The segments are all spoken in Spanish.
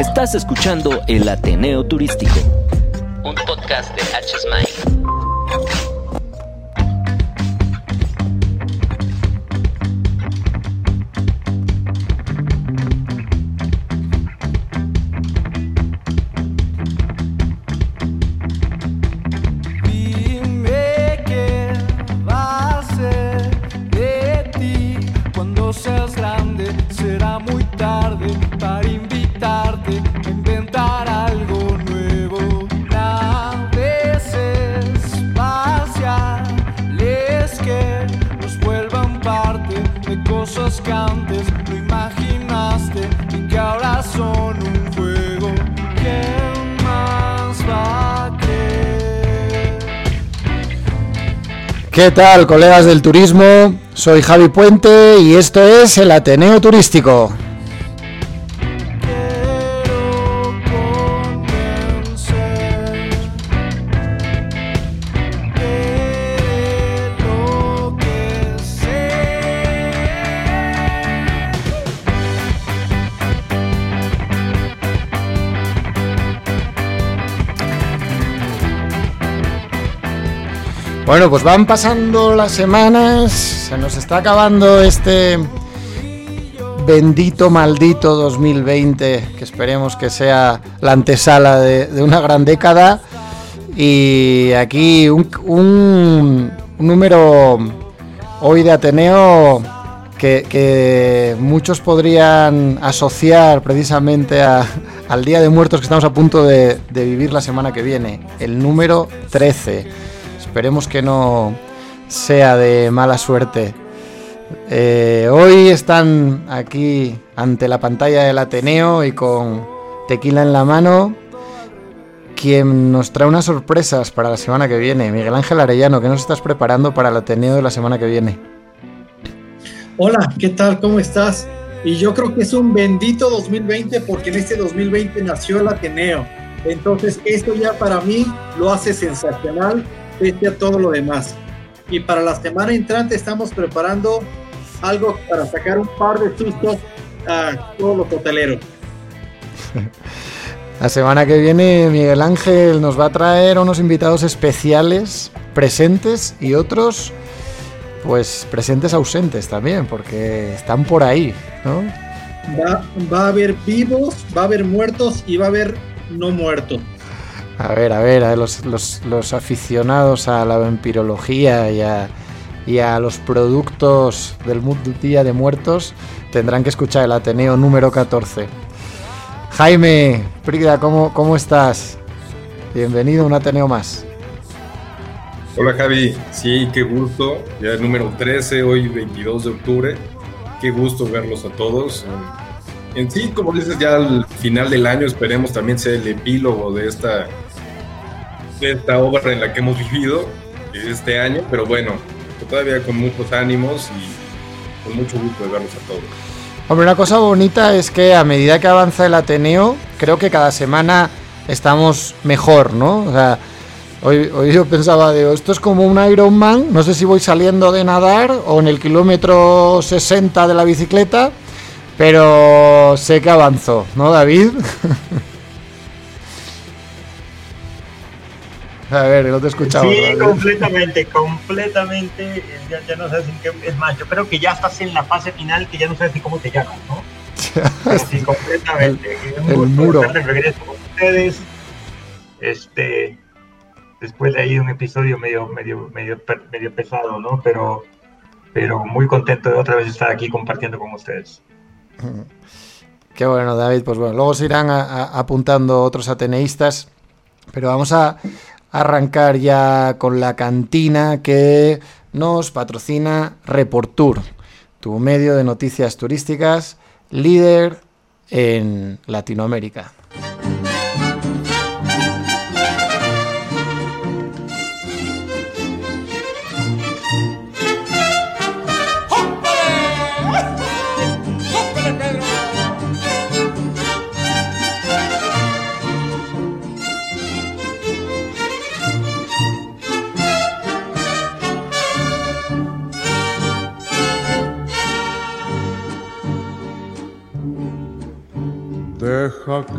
Estás escuchando El Ateneo Turístico, un podcast de HSMI. Dime ¿Qué tal, colegas del turismo? Soy Javi Puente y esto es el Ateneo Turístico. Bueno, pues van pasando las semanas, se nos está acabando este bendito, maldito 2020, que esperemos que sea la antesala de, una gran década. Y aquí un, número hoy de Ateneo que, muchos podrían asociar precisamente a- al Día de Muertos que estamos a punto de, de vivir la semana que viene, el número 13. Esperemos que no sea de mala suerte. Eh, hoy están aquí ante la pantalla del Ateneo y con tequila en la mano. Quien nos trae unas sorpresas para la semana que viene, Miguel Ángel Arellano, ¿qué nos estás preparando para el Ateneo de la semana que viene? Hola, ¿qué tal? ¿Cómo estás? Y yo creo que es un bendito 2020 porque en este 2020 nació el Ateneo. Entonces, esto ya para mí lo hace sensacional pese a todo lo demás. Y para la semana entrante estamos preparando algo para sacar un par de sustos a todos los hoteleros. La semana que viene Miguel Ángel nos va a traer unos invitados especiales, presentes y otros, pues presentes ausentes también, porque están por ahí, ¿no? Va, va a haber vivos, va a haber muertos y va a haber no muertos. A ver, a ver, a los, los- los aficionados a la vampirología y a, y a los productos del Día de Muertos tendrán que escuchar el Ateneo número 14. Jaime, Prida, ¿cómo, ¿cómo estás? Bienvenido a un Ateneo más. Hola Javi, sí, qué gusto. Ya el número 13, hoy 22 de octubre. Qué gusto verlos a todos. En sí, como dices, ya al final del año esperemos también sea el epílogo de esta, esta obra en la que hemos vivido este año, pero bueno, todavía con muchos ánimos y con mucho gusto de verlos a todos. Hombre, una cosa bonita es que a medida que avanza el Ateneo, creo que cada semana estamos mejor, ¿no? O sea, hoy, hoy yo pensaba, digo, esto es como un Ironman, no sé si voy saliendo de nadar o en el kilómetro 60 de la bicicleta, pero sé que avanzo, ¿no, David? a ver, no te he escuchado. Sí, completamente, completamente. Ya, ya no sabes en qué. Es más, yo creo que ya estás en la fase final que ya no sabes ni cómo te llamas, ¿no? Sí, completamente. El gusto muro. de regreso con ustedes. Este. Después de ahí un episodio medio, medio, medio, medio pesado, ¿no? Pero, pero muy contento de otra vez estar aquí compartiendo con ustedes. Qué bueno, David. Pues bueno, luego se irán a- a- apuntando otros ateneístas, pero vamos a arrancar ya con la cantina que nos patrocina Reportur, tu medio de noticias turísticas líder en Latinoamérica.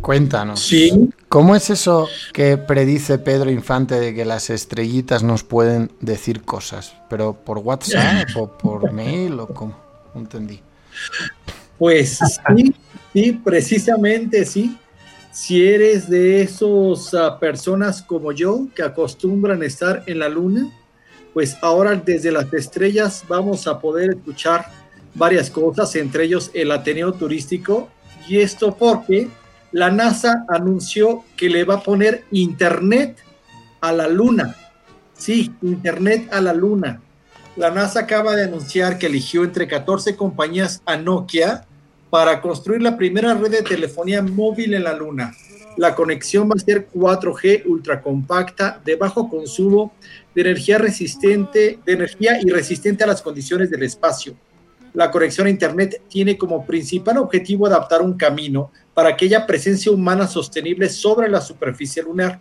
cuéntanos. Sí, ¿Cómo es eso que predice Pedro Infante de que las estrellitas nos pueden decir cosas? ¿Pero por WhatsApp o por mail o cómo? No entendí. Pues sí, sí, precisamente sí. Si eres de esos ah, personas como yo que acostumbran estar en la luna, pues ahora desde las estrellas vamos a poder escuchar varias cosas, entre ellos el Ateneo Turístico. Y esto porque la NASA anunció que le va a poner internet a la luna. Sí, internet a la luna. La NASA acaba de anunciar que eligió entre 14 compañías a Nokia para construir la primera red de telefonía móvil en la Luna. La conexión va a ser 4G ultracompacta, de bajo consumo, de energía resistente, de energía y resistente a las condiciones del espacio. La conexión a Internet tiene como principal objetivo adaptar un camino para aquella presencia humana sostenible sobre la superficie lunar.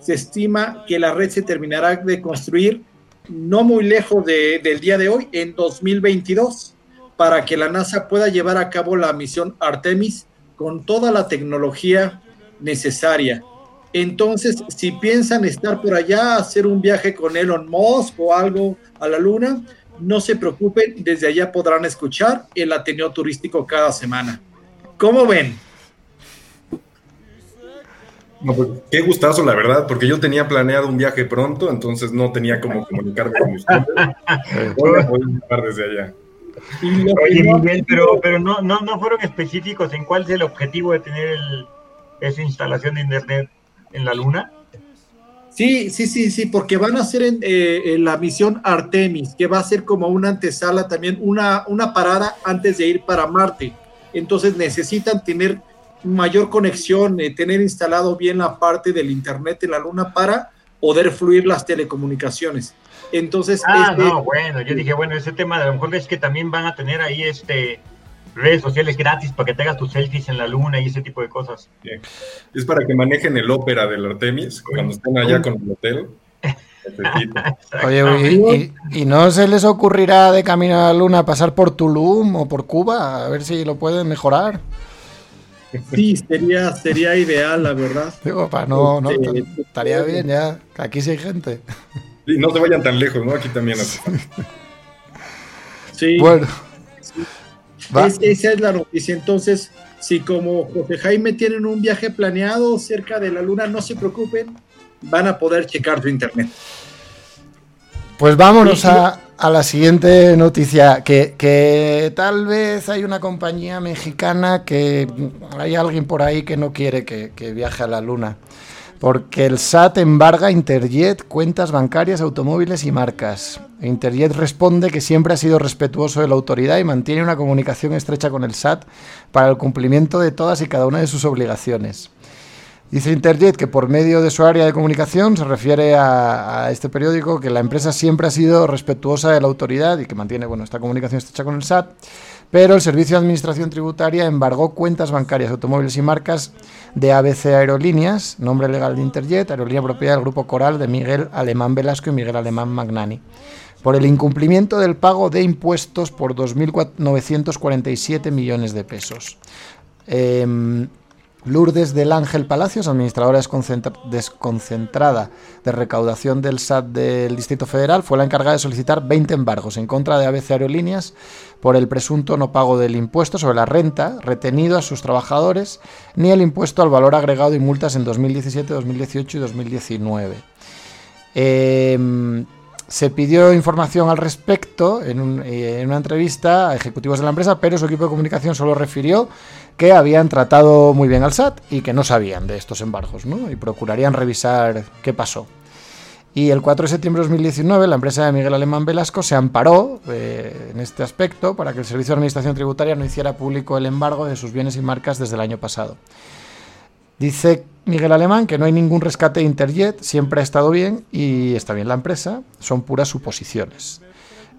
Se estima que la red se terminará de construir no muy lejos de- del día de hoy, en 2022 para que la NASA pueda llevar a cabo la misión Artemis con toda la tecnología necesaria. Entonces, si piensan estar por allá, hacer un viaje con Elon Musk o algo a la Luna, no se preocupen, desde allá podrán escuchar el Ateneo Turístico cada semana. ¿Cómo ven? No, pues, qué gustazo, la verdad, porque yo tenía planeado un viaje pronto, entonces no tenía como comunicarme con ustedes. Voy a poder desde allá. Oye, Miguel, pero, pero no, no, no fueron específicos en cuál es el objetivo de tener el- esa instalación de internet en la luna. Sí, sí, sí, sí, porque van a hacer en, eh, en la misión Artemis, que va a ser como una antesala también, una, una parada antes de ir para Marte. Entonces necesitan tener mayor conexión, eh, tener instalado bien la parte del Internet en la Luna para poder fluir las telecomunicaciones. Entonces, Ah, este- no, bueno, yo dije, bueno, ese tema de a lo mejor es que también van a tener ahí este redes sociales gratis para que te hagas tus selfies en la luna y ese tipo de cosas. Es para que manejen el ópera del Artemis cuando estén allá con el hotel. Oye, ¿y, y- y no se les ocurrirá de camino a la luna pasar por Tulum o por Cuba? A ver si lo pueden mejorar. sí, sería, sería ideal, la verdad. Digo, para no, no, Este, estaría bien ya. Aquí sí hay gente. Sí, no se vayan tan lejos, ¿no? Aquí también. Sí. Bueno. Es- esa es la noticia. Entonces, si como José Jaime tienen un viaje planeado cerca de la luna, no se preocupen, van a poder checar su internet. Pues vámonos a, a la siguiente noticia, que, que tal vez hay una compañía mexicana que hay alguien por ahí que no quiere que, que viaje a la luna, porque el SAT embarga Interjet, cuentas bancarias, automóviles y marcas. Interjet responde que siempre ha sido respetuoso de la autoridad y mantiene una comunicación estrecha con el SAT para el cumplimiento de todas y cada una de sus obligaciones. Dice Interjet que por medio de su área de comunicación se refiere a, este periódico que la empresa siempre ha sido respetuosa de la autoridad y que mantiene bueno, esta comunicación estrecha con el SAT, pero el Servicio de Administración Tributaria embargó cuentas bancarias, automóviles y marcas de ABC Aerolíneas, nombre legal de Interjet, aerolínea propiedad del Grupo Coral de Miguel Alemán Velasco y Miguel Alemán Magnani, por el incumplimiento del pago de impuestos por 2.947 millones de pesos. Em, Lourdes del Ángel Palacios, administradora desconcentra- desconcentrada de recaudación del SAT del Distrito Federal, fue la encargada de solicitar 20 embargos en contra de ABC Aerolíneas por el presunto no pago del impuesto sobre la renta retenido a sus trabajadores, ni el impuesto al valor agregado y multas en 2017, 2018 y 2019. Eh, se pidió información al respecto en, en, una entrevista a ejecutivos de la empresa, pero su equipo de comunicación solo refirió que habían tratado muy bien al SAT y que no sabían de estos embargos, ¿no? Y procurarían revisar qué pasó. Y el 4 de septiembre de 2019 la empresa de Miguel Alemán Velasco se amparó eh, en este aspecto para que el Servicio de Administración Tributaria no hiciera público el embargo de sus bienes y marcas desde el año pasado. Dice Miguel Alemán que no hay ningún rescate de Interjet, siempre ha estado bien y está bien la empresa, son puras suposiciones.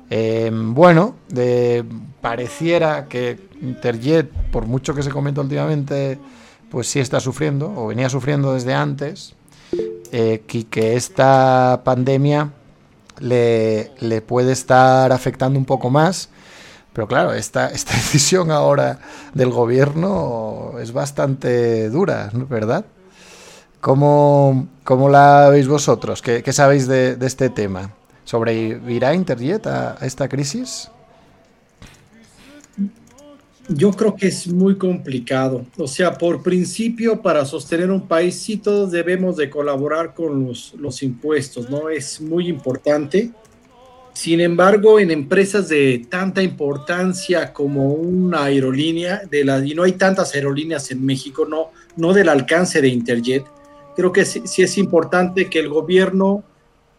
Em, bueno, pareciera que Interjet, por mucho que se comenta últimamente, pues sí está sufriendo, o venía sufriendo desde antes, eh, que esta pandemia le, puede estar afectando un poco más. Pero claro, esta, esta decisión ahora del gobierno es bastante dura, ¿verdad? ¿Cómo, cómo la veis vosotros? ¿Qué, qué sabéis de, de, este tema? ¿Sobrevivirá Interjet a esta crisis? Yo creo que es muy complicado. O sea, por principio, para sostener un país, sí todos debemos de colaborar con los, los impuestos, ¿no? Es muy importante. Sin embargo, en empresas de tanta importancia como una aerolínea, de la, y no hay tantas aerolíneas en México, no, no del alcance de Interjet, creo que sí, sí es importante que el gobierno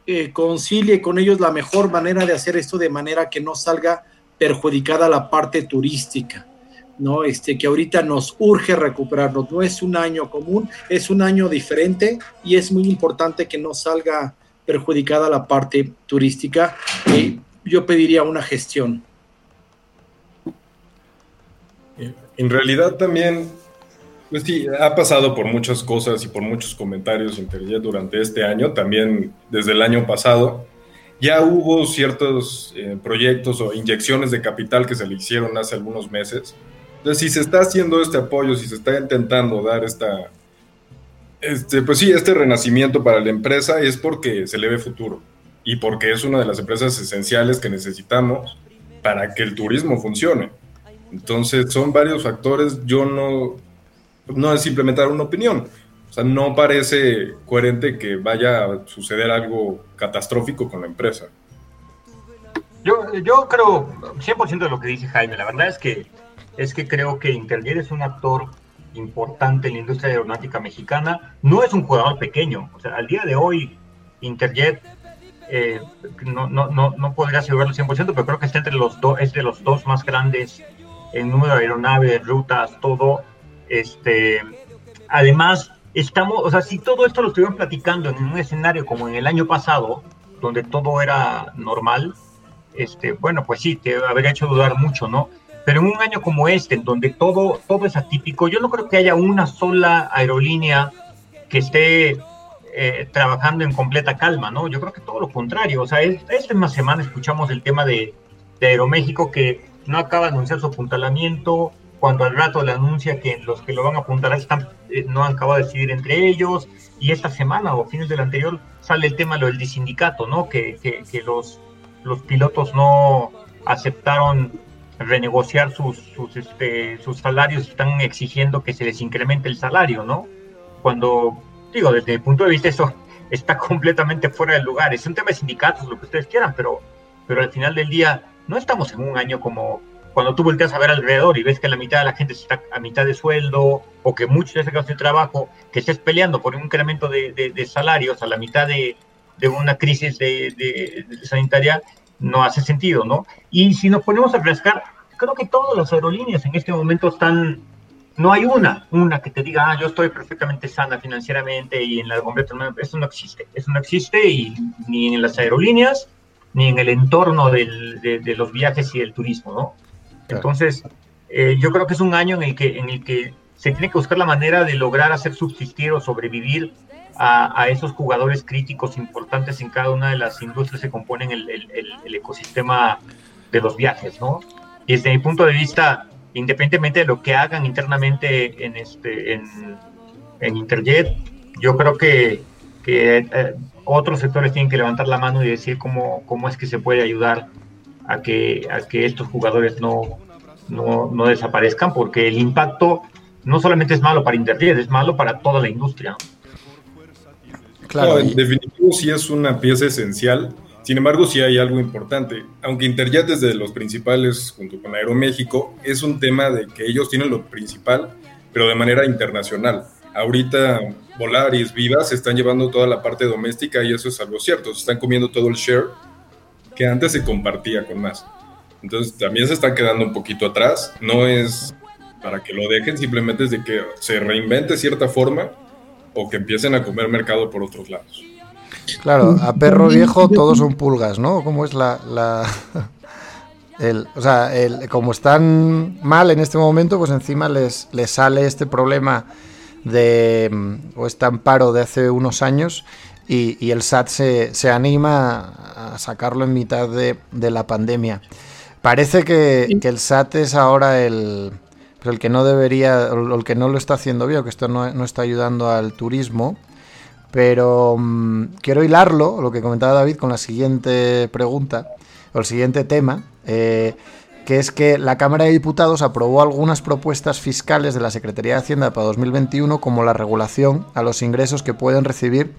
eh, concilie con ellos la mejor manera de hacer esto de manera que no salga perjudicada la parte turística. ¿No? Este, que ahorita nos urge recuperarnos. No es un año común, es un año diferente y es muy importante que no salga perjudicada la parte turística. y yo pediría una gestión. En realidad también, pues sí, ha pasado por muchas cosas y por muchos comentarios Interjet durante este año, también desde el año pasado. Ya hubo ciertos eh, proyectos o inyecciones de capital que se le hicieron hace algunos meses, entonces, si se está haciendo este apoyo, si se está intentando dar esta, este, pues sí, este renacimiento para la empresa, es porque se le ve futuro y porque es una de las empresas esenciales que necesitamos para que el turismo funcione. Entonces, son varios factores. Yo no, no es simplemente dar una opinión. O sea, no parece coherente que vaya a suceder algo catastrófico con la empresa. Yo, yo creo 100% de lo que dice Jaime. La verdad es que es que creo que Interjet es un actor importante en la industria aeronáutica mexicana. No es un jugador pequeño. O sea, al día de hoy, Interjet eh, no, no, no, no podría asegurarlo 100%, pero creo que está entre los dos, es de los dos más grandes en número de aeronaves, rutas, todo. Este, además, estamos, o sea, si todo esto lo estuvieron platicando en un escenario como en el año pasado, donde todo era normal, este, bueno, pues sí, te habría hecho dudar mucho, ¿no? Pero en un año como este, en donde todo, todo es atípico, yo no creo que haya una sola aerolínea que esté eh, trabajando en completa calma, ¿no? Yo creo que todo lo contrario. O sea, esta misma semana escuchamos el tema de, Aeroméxico que no acaba de anunciar su apuntalamiento, cuando al rato le anuncia que los que lo van a apuntar están, eh, no han acabado de decidir entre ellos, y esta semana o fines del anterior sale el tema lo del sindicato, ¿no? Que, que, que los, los pilotos no aceptaron renegociar sus, sus, este, sus salarios, están exigiendo que se les incremente el salario, ¿no? Cuando, digo, desde el punto de vista eso está completamente fuera del lugar. Es un tema de sindicatos, lo que ustedes quieran, pero, pero al final del día no estamos en un año como cuando tú volteas a ver alrededor y ves que la mitad de la gente está a mitad de sueldo o que muchos de caso de trabajo, que estés peleando por un incremento de, de, salarios a la mitad de, de una crisis de, sanitaria, no hace sentido, ¿no? Y si nos ponemos a refrescar, creo que todas las aerolíneas en este momento están, no hay una, una que te diga, ah, yo estoy perfectamente sana financieramente y en la completa, eso no existe, eso no existe y ni en las aerolíneas, ni en el entorno del, de, los viajes y el turismo, ¿no? Entonces, eh, yo creo que es un año en el que, en el que se tiene que buscar la manera de lograr hacer subsistir o sobrevivir a, esos jugadores críticos importantes en cada una de las industrias que componen el, el, ecosistema de los viajes, ¿no? Y desde mi punto de vista, independientemente de lo que hagan internamente en, este, en, en Interjet, yo creo que, que eh, otros sectores tienen que levantar la mano y decir cómo, cómo es que se puede ayudar a que, a que estos jugadores no, no, no desaparezcan, porque el impacto no solamente es malo para Interjet, es malo para toda la industria. Claro, en definitivo sí es una pieza esencial Sin embargo, sí hay algo importante. Aunque Interjet desde los principales, junto con Aeroméxico, es un tema de que ellos tienen lo principal, pero de manera internacional. Ahorita Volaris, Viva se están llevando toda la parte doméstica y eso es algo cierto. Se están comiendo todo el share que antes se compartía con más. Entonces también se están quedando un poquito atrás. No es para que lo dejen, simplemente es de que se reinvente cierta forma o que empiecen a comer mercado por otros lados. Claro, a perro viejo todos son pulgas, ¿no? ¿Cómo es la... la... El, o sea, el, como están mal en este momento, pues encima les, les sale este problema de o este amparo de hace unos años y, el SAT se, se, anima a sacarlo en mitad de, de la pandemia. Parece que, que, el SAT es ahora el, pues el que no debería, o el que no lo está haciendo bien, que esto no, no está ayudando al turismo. Pero mm, quiero hilarlo, lo que comentaba David, con la siguiente pregunta, o el siguiente tema, eh, que es que la Cámara de Diputados aprobó algunas propuestas fiscales de la Secretaría de Hacienda para 2021, como la regulación a los ingresos que pueden recibir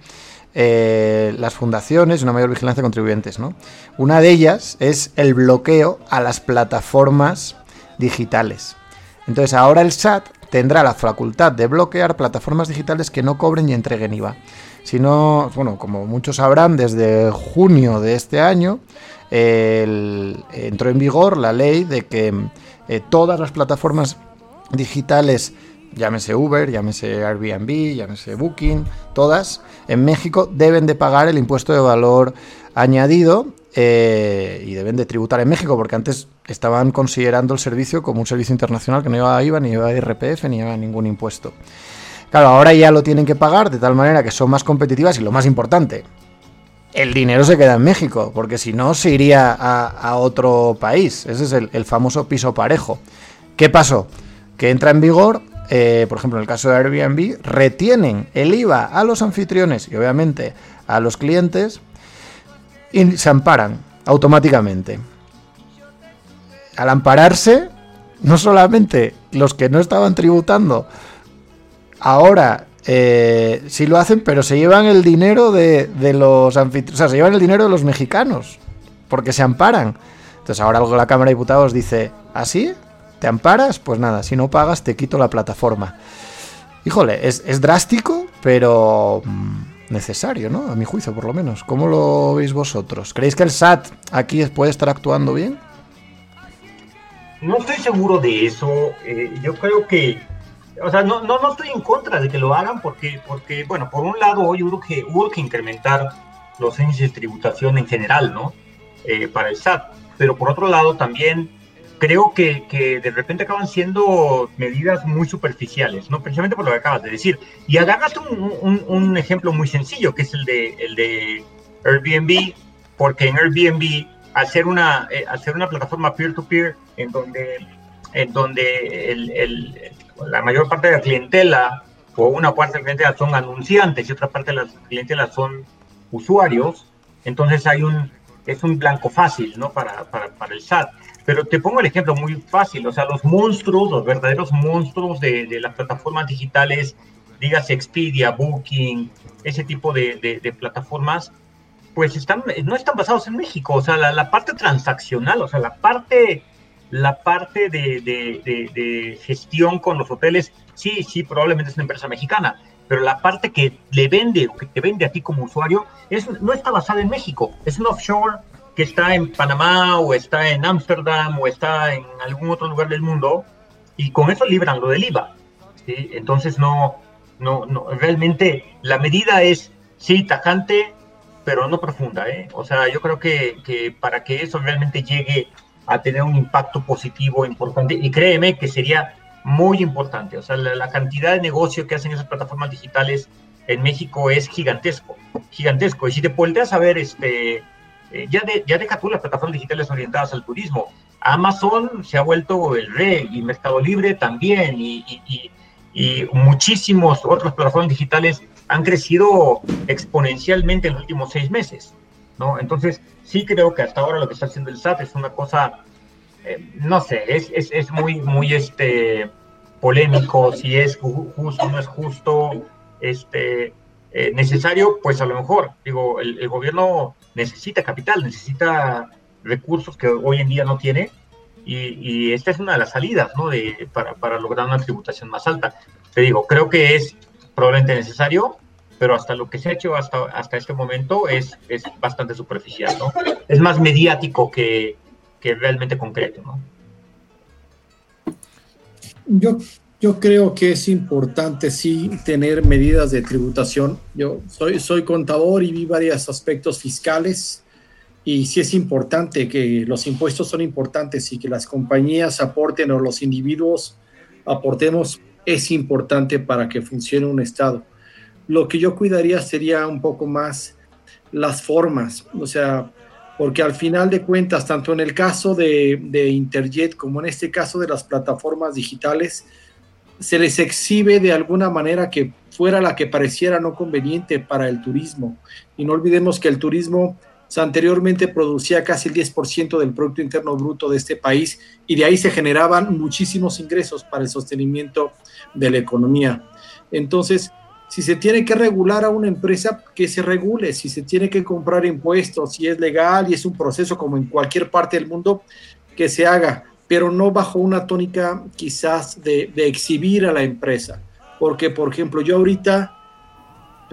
eh, las fundaciones y una mayor vigilancia de contribuyentes. ¿no? Una de ellas es el bloqueo a las plataformas digitales. Entonces ahora el SAT tendrá la facultad de bloquear plataformas digitales que no cobren y entreguen IVA. Si no, bueno, como muchos sabrán, desde junio de este año entró en vigor la ley de que eh, todas las plataformas digitales, llámese Uber, llámese Airbnb, llámese Booking, todas en México deben de pagar el impuesto de valor añadido eh, y deben de tributar en México, porque antes estaban considerando el servicio como un servicio internacional que no llevaba IVA, ni llevaba IRPF, ni llevaba ningún impuesto. Claro, ahora ya lo tienen que pagar de tal manera que son más competitivas y lo más importante, el dinero se queda en México, porque si no se iría a, otro país. Ese es el, famoso piso parejo. ¿Qué pasó? Que entra en vigor, eh, por ejemplo, en el caso de Airbnb, retienen el IVA a los anfitriones y obviamente a los clientes y se amparan automáticamente. Al ampararse, no solamente los que no estaban tributando ahora eh, sí lo hacen, pero se llevan el dinero de, los anfitriones, o sea, se llevan el dinero de los mexicanos, porque se amparan. Entonces ahora la Cámara de Diputados dice, ¿así? ¿Ah, ¿Te amparas? Pues nada, si no pagas te quito la plataforma. Híjole, es, es drástico, pero mm, necesario, ¿no? A mi juicio, por lo menos. ¿Cómo lo veis vosotros? ¿Creéis que el SAT aquí puede estar actuando bien? No estoy seguro de eso. Eh, yo creo que, o sea, no, no, no estoy en contra de que lo hagan porque, porque, bueno, por un lado, hoy creo que hubo que incrementar los índices de tributación en general, ¿no? Eh, para el SAT. Pero por otro lado, también creo que, que, de repente acaban siendo medidas muy superficiales, ¿no? Precisamente por lo que acabas de decir. Y agarraste un, un, un, ejemplo muy sencillo, que es el de, el de Airbnb, porque en Airbnb, hacer una, eh, hacer una plataforma peer-to-peer en donde, en donde el, el, la mayor parte de la clientela o una parte de la clientela son anunciantes y otra parte de la clientela son usuarios, entonces hay un, es un blanco fácil, ¿no? Para, para, para el SAT. Pero te pongo el ejemplo muy fácil, o sea, los monstruos, los verdaderos monstruos de, las plataformas digitales, digas Expedia, Booking, ese tipo de, plataformas, pues están, no están basados en México, o sea, la, la parte transaccional, o sea, la parte, la parte de, gestión con los hoteles, sí, sí, probablemente es una empresa mexicana, pero la parte que le vende o que te vende a ti como usuario es, no está basada en México, es un offshore que está en Panamá o está en Ámsterdam o está en algún otro lugar del mundo y con eso libran lo del IVA. ¿sí? Entonces no, no, no, realmente la medida es, sí, tajante, pero no profunda. ¿eh? O sea, yo creo que, que para que eso realmente llegue a tener un impacto positivo importante, y créeme que sería muy importante, o sea, la, la cantidad de negocio que hacen esas plataformas digitales en México es gigantesco, gigantesco. Y si te volteas a ver este, eh, ya, ya deja tú las plataformas digitales orientadas al turismo. Amazon se ha vuelto el rey y Mercado Libre también y, y, y, muchísimos otras plataformas digitales han crecido exponencialmente en los últimos seis meses. ¿no? Entonces, sí creo que hasta ahora lo que está haciendo el SAT es una cosa, eh, no sé, es, es, es, muy, muy este, polémico, si es justo no es justo. Este, Eh, necesario, pues a lo mejor, digo, el, gobierno necesita capital, necesita recursos que hoy en día no tiene, y, esta es una de las salidas, ¿no? De, para, para lograr una tributación más alta. Te digo, creo que es probablemente necesario, pero hasta lo que se ha hecho hasta, hasta este momento es, es bastante superficial, ¿no? Es más mediático que, que realmente concreto, ¿no? Yo, yo creo que es importante sí tener medidas de tributación. Yo soy, soy contador y vi varios aspectos fiscales y sí es importante que los impuestos son importantes y que las compañías aporten o los individuos aportemos es importante para que funcione un Estado. Lo que yo cuidaría sería un poco más las formas, o sea, porque al final de cuentas, tanto en el caso de, de Interjet como en este caso de las plataformas digitales, se les exhibe de alguna manera que fuera la que pareciera no conveniente para el turismo. Y no olvidemos que el turismo anteriormente producía casi el 10% del Producto Interno Bruto de este país y de ahí se generaban muchísimos ingresos para el sostenimiento de la economía. Entonces, si se tiene que regular a una empresa, que se regule, si se tiene que comprar impuestos, si es legal y es un proceso como en cualquier parte del mundo, que se haga, pero no bajo una tónica quizás de, de exhibir a la empresa. Porque, por ejemplo, yo ahorita,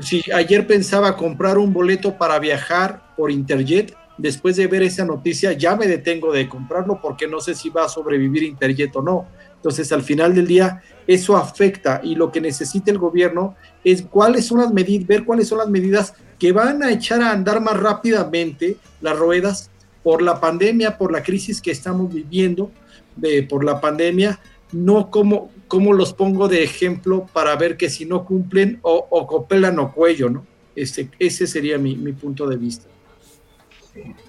si ayer pensaba comprar un boleto para viajar por Interjet, después de ver esa noticia ya me detengo de comprarlo porque no sé si va a sobrevivir Interjet o no. Entonces, al final del día, eso afecta y lo que necesita el gobierno es cuáles son las medidas, ver cuáles son las medidas que van a echar a andar más rápidamente las ruedas por la pandemia, por la crisis que estamos viviendo, de, por la pandemia, no como, como los pongo de ejemplo para ver que si no cumplen o, o copelan o cuello, ¿no? Este, ese sería mi, mi punto de vista.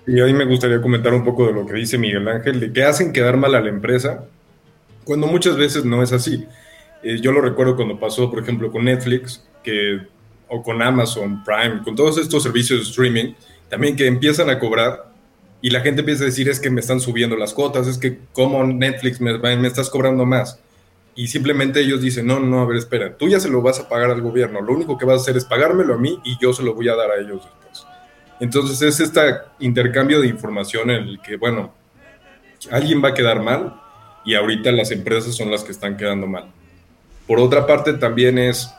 Y a mí me gustaría comentar un poco de lo que dice Miguel Ángel, de que hacen quedar mal a la empresa cuando muchas veces no es así. Eh, yo lo recuerdo cuando pasó, por ejemplo, con Netflix, que, o con Amazon Prime, con todos estos servicios de streaming, también que empiezan a cobrar y la gente empieza a decir es que me están subiendo las cuotas, es que como Netflix me, me estás cobrando más. Y simplemente ellos dicen, no, no, a ver, espera, tú ya se lo vas a pagar al gobierno, lo único que vas a hacer es pagármelo a mí y yo se lo voy a dar a ellos después. Entonces es este intercambio de información en el que, bueno, alguien va a quedar mal y ahorita las empresas son las que están quedando mal. Por otra parte, también es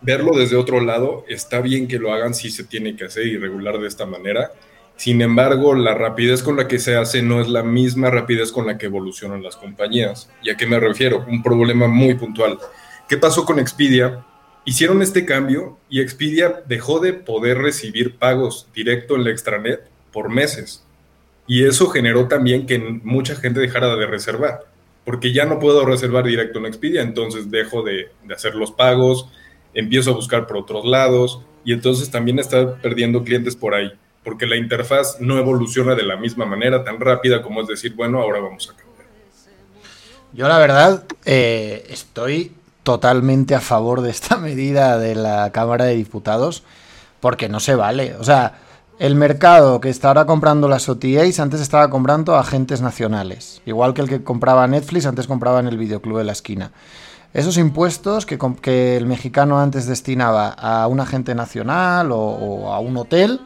verlo desde otro lado, está bien que lo hagan si se tiene que hacer y regular de esta manera. Sin embargo, la rapidez con la que se hace no es la misma rapidez con la que evolucionan las compañías. ¿Y a qué me refiero? Un problema muy puntual. ¿Qué pasó con Expedia? Hicieron este cambio y Expedia dejó de poder recibir pagos directo en la extranet por meses. Y eso generó también que mucha gente dejara de reservar, porque ya no puedo reservar directo en Expedia, entonces dejo de, hacer los pagos, empiezo a buscar por otros lados y entonces también está perdiendo clientes por ahí, porque la interfaz no evoluciona de la misma manera tan rápida como es decir, bueno, ahora vamos a cambiar. Yo la verdad eh, estoy totalmente a favor de esta medida de la Cámara de Diputados, porque no se vale. O sea, el mercado que está ahora comprando las OTAs antes estaba comprando agentes nacionales. Igual que el que compraba Netflix antes compraba en el videoclub de la esquina. Esos impuestos que, que el mexicano antes destinaba a un agente nacional o, a un hotel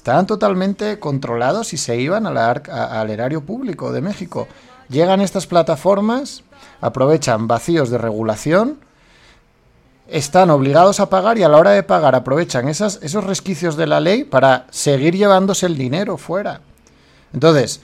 estaban totalmente controlados y se iban al erario público de México. Llegan estas plataformas, aprovechan vacíos de regulación están obligados a pagar y a la hora de pagar aprovechan esos resquicios de la ley para seguir llevándose el dinero fuera. Entonces,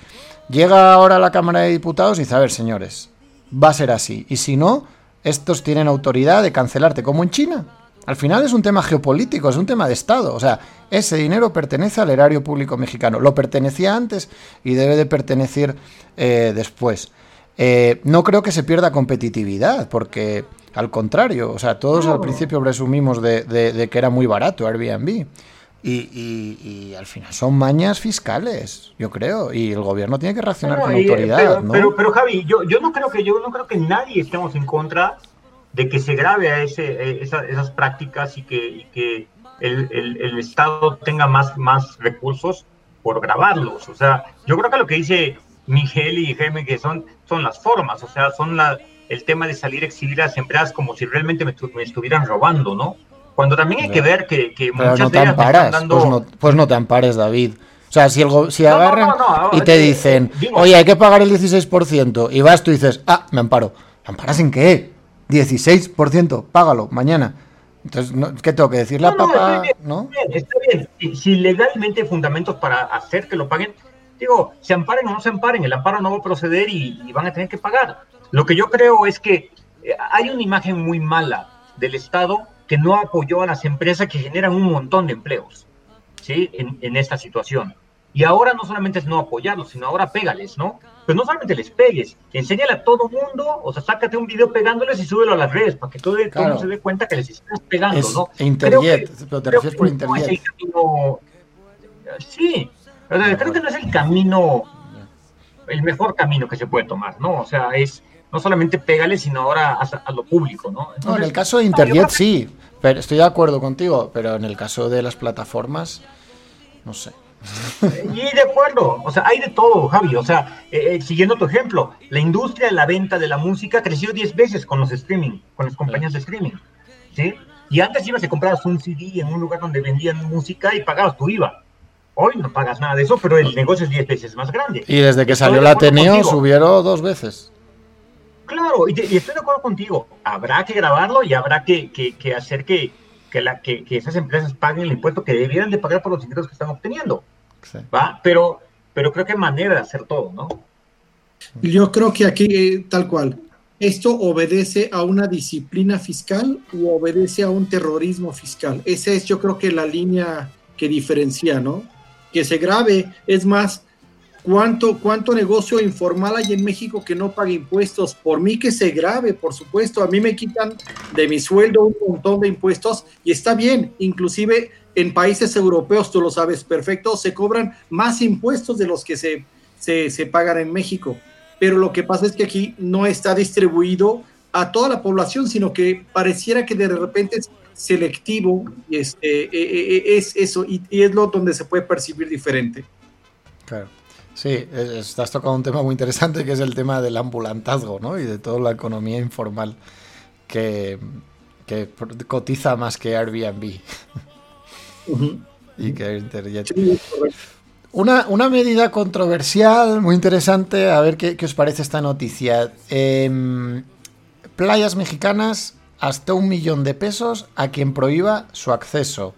llega ahora la Cámara de Diputados y dice, a ver, señores, va a ser así. Y si no, estos tienen autoridad de cancelarte, como en China. Al final es un tema geopolítico, es un tema de Estado. O sea, ese dinero pertenece al erario público mexicano. Lo pertenecía antes y debe de pertenecer eh, después. Eh, no creo que se pierda competitividad, porque al contrario, o sea, todos al principio presumimos de, que era muy barato Airbnb. Y, al final son mañas fiscales, yo creo, y el gobierno tiene que reaccionar con autoridad, pero, ¿no? Pero, pero, Javi, yo, yo no creo que yo no creo que nadie estemos en contra de que se grave a ese, eh, esas prácticas y que, que el, el, Estado tenga más, más recursos por grabarlos. O sea, yo creo que lo que dice Miguel y Jaime que son, son las formas, o sea, son la, el tema de salir a exhibir a las empresas como si realmente me, estuvieran robando, ¿no? Cuando también hay que ver que, que muchas no te ellas me están amparas. dando... Pues, no, pues no te ampares, David. O sea, si, el si agarran no, no, y te eh, dicen, oye, hay que pagar el 16%, y vas tú y dices, ah, me amparo. ¿Me amparas en qué? 16%, págalo, mañana. Entonces, no, ¿qué tengo que decirle a No, no, papá? está bien, ¿No? Está bien. Si, si legalmente hay fundamentos para hacer que lo paguen, digo, se amparen o no se amparen, el amparo no va a proceder y, y van a tener que pagar. Lo que yo creo es que eh, hay una imagen muy mala del Estado que no apoyó a las empresas que generan un montón de empleos, ¿sí? En, en esta situación. Y ahora no solamente es no apoyarlos, sino ahora pégales, ¿no? Pues no solamente les pegues, enséñale a todo mundo, o sea, sácate un video pegándoles y súbelo a las redes para que todo, todo el Claro. mundo se dé cuenta que les estás pegando, Es ¿no? Que- pero te refieres por no es el Interjet. camino- Sí, o sea, creo que no es el camino, el mejor camino que se puede tomar, ¿no? O sea, es no solamente pégale, sino ahora a, a lo público, ¿no? No, en el caso de que- sí, pero estoy de acuerdo contigo, pero en el caso de las plataformas, no sé. Y de acuerdo, o sea, hay de todo, Javi. O sea, eh, eh, siguiendo tu ejemplo, la industria de la venta de la música creció 10 veces con los streaming, con las compañías de streaming, ¿sí? Y antes ibas y comprabas un CD en un lugar donde vendían música y pagabas tu IVA. Hoy no pagas nada de eso, pero el negocio es 10 veces más grande. Y desde que Estoy salió de acuerdo Ateneo subieron dos veces. Claro, y, te- y estoy de acuerdo contigo. Habrá que grabarlo y habrá que, que- que hacer que, que, la, que, que esas empresas paguen el impuesto que debieran de pagar por los ingresos que están obteniendo, Sí. ¿va? Pero, pero creo que hay manera de hacer todo, ¿no? Yo creo que aquí, eh, tal cual, ¿esto obedece a una disciplina fiscal o obedece a un terrorismo fiscal? Esa es, yo creo que la línea que diferencia, ¿no? Que se grave, es más, ¿cuánto, cuánto negocio informal hay en México que no paga impuestos? Por mí que se grave, por supuesto, a mí me quitan de mi sueldo un montón de impuestos y está bien, inclusive en países europeos, tú lo sabes perfecto, se cobran más impuestos de los que se, se, se pagan en México pero lo que pasa es que aquí no está distribuido a toda la población, sino que pareciera que de repente es selectivo y este, eh, eh, eh, es eso, y, y es lo donde se puede percibir diferente. Claro. Sí, estás tocando un tema muy interesante que es el tema del ambulantazgo, ¿no? Y de toda la economía informal que, cotiza más que Airbnb y que Interjet. Sí. Una, una medida controversial, muy interesante, a ver qué, qué os parece esta noticia. Em, playas mexicanas, hasta un millón de pesos a quien prohíba su acceso.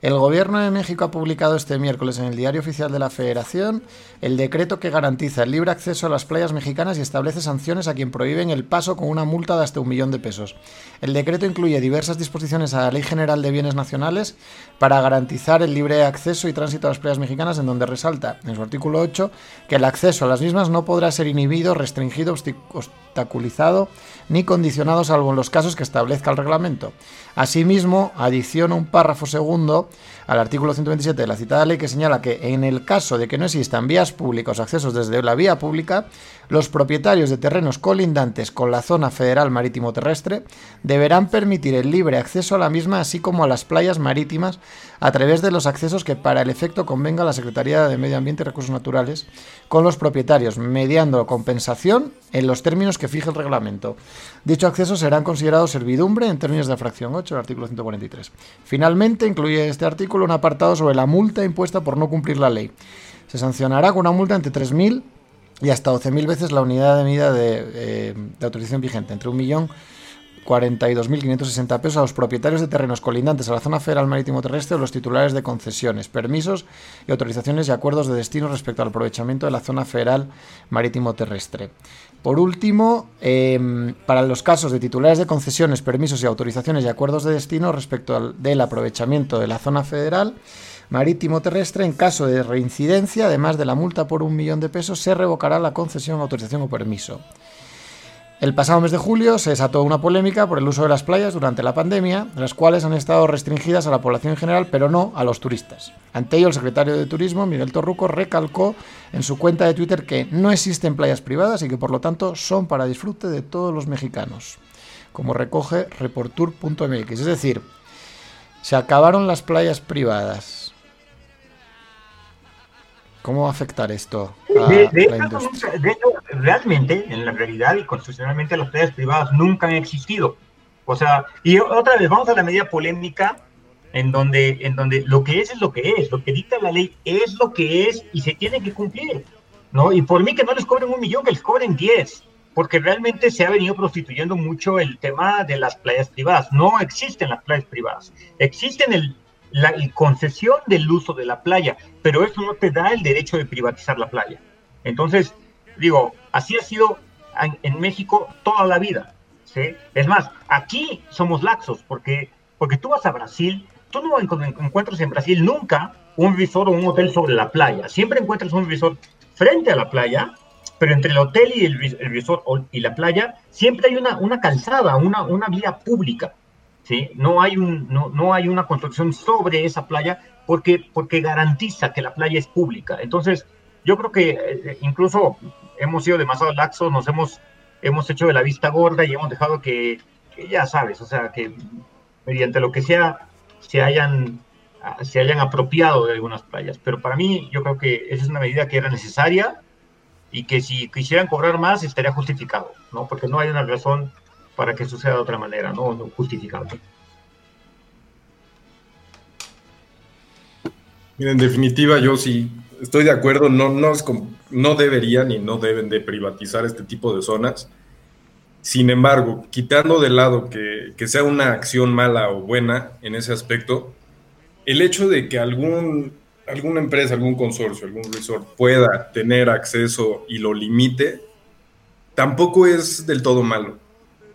El Gobierno de México ha publicado este miércoles en el Diario Oficial de la Federación el decreto que garantiza el libre acceso a las playas mexicanas y establece sanciones a quien prohíben el paso con una multa de hasta un millón de pesos. El decreto incluye diversas disposiciones a la Ley General de Bienes Nacionales para garantizar el libre acceso y tránsito a las playas mexicanas, en donde resalta en su artículo 8 que el acceso a las mismas no podrá ser inhibido, restringido, obstaculizado ni condicionado salvo en los casos que establezca el reglamento. Asimismo, adiciona un párrafo segundo al artículo 127 de la citada ley que señala que en el caso de que no existan vías públicas o accesos desde la vía pública, los propietarios de terrenos colindantes con la zona federal marítimo terrestre deberán permitir el libre acceso a la misma así como a las playas marítimas a través de los accesos que para el efecto convenga la Secretaría de Medio Ambiente y Recursos Naturales con los propietarios, mediando compensación en los términos que fije el reglamento. Dicho acceso serán considerados servidumbre en términos de fracción 8 del artículo 143. Finalmente, incluye este artículo un apartado sobre la multa impuesta por no cumplir la ley. Se sancionará con una multa entre 3.000 y hasta 12.000 veces la unidad de medida de, eh, autorización vigente, entre un millón 42.560 pesos a los propietarios de terrenos colindantes a la zona federal marítimo terrestre o los titulares de concesiones, permisos y autorizaciones y acuerdos de destino respecto al aprovechamiento de la zona federal marítimo terrestre. Por último, eh, para los casos de titulares de concesiones, permisos y autorizaciones y acuerdos de destino respecto al, del aprovechamiento de la zona federal marítimo terrestre, en caso de reincidencia, además de la multa por un millón de pesos, se revocará la concesión, autorización o permiso. El pasado mes de julio se desató una polémica por el uso de las playas durante la pandemia, las cuales han estado restringidas a la población en general, pero no a los turistas. Ante ello, el secretario de Turismo, Miguel Torruco, recalcó en su cuenta de Twitter que no existen playas privadas y que por lo tanto son para disfrute de todos los mexicanos, como recoge reportur.mx. Es decir, se acabaron las playas privadas. ¿Cómo va a afectar esto a De, de la hecho, nunca- de hecho, realmente, en la realidad y constitucionalmente, las playas privadas nunca han existido. O sea, y otra vez, vamos a la medida polémica en donde, en donde lo que es es lo que es, lo que dicta la ley es lo que es y se tiene que cumplir, ¿no? Y por mí que no les cobren un millón, que les cobren 10, porque realmente se ha venido prostituyendo mucho el tema de las playas privadas. No existen las playas privadas, existen el, la concesión del uso de la playa, pero eso no te da el derecho de privatizar la playa. Entonces, digo, así ha sido en, México toda la vida. Es más, aquí somos laxos, porque, porque tú vas a Brasil tú no encuentras en Brasil nunca un visor o un hotel sobre la playa. Siempre encuentras un visor frente a la playa, pero entre el hotel y el, visor y la playa siempre hay una, una calzada, una, una vía pública. ¿Sí? No, hay un, no, no hay una construcción sobre esa playa porque, porque garantiza que la playa es pública. Entonces, yo creo que eh, incluso hemos sido demasiado laxos, nos hemos, hemos hecho de la vista gorda y hemos dejado que, que ya sabes, o sea, que mediante lo que sea se hayan, se hayan apropiado de algunas playas. Pero para mí yo creo que esa es una medida que era necesaria y que si quisieran cobrar más estaría justificado, ¿no? Porque no hay una razón para que suceda de otra manera, ¿no? no justificable. en definitiva, yo sí estoy de acuerdo, no, no, es no deberían y no deben de privatizar este tipo de zonas. Sin embargo, quitando de lado que, sea una acción mala o buena en ese aspecto, el hecho de que algún, alguna empresa, algún consorcio, algún resort pueda tener acceso y lo limite, tampoco es del todo malo.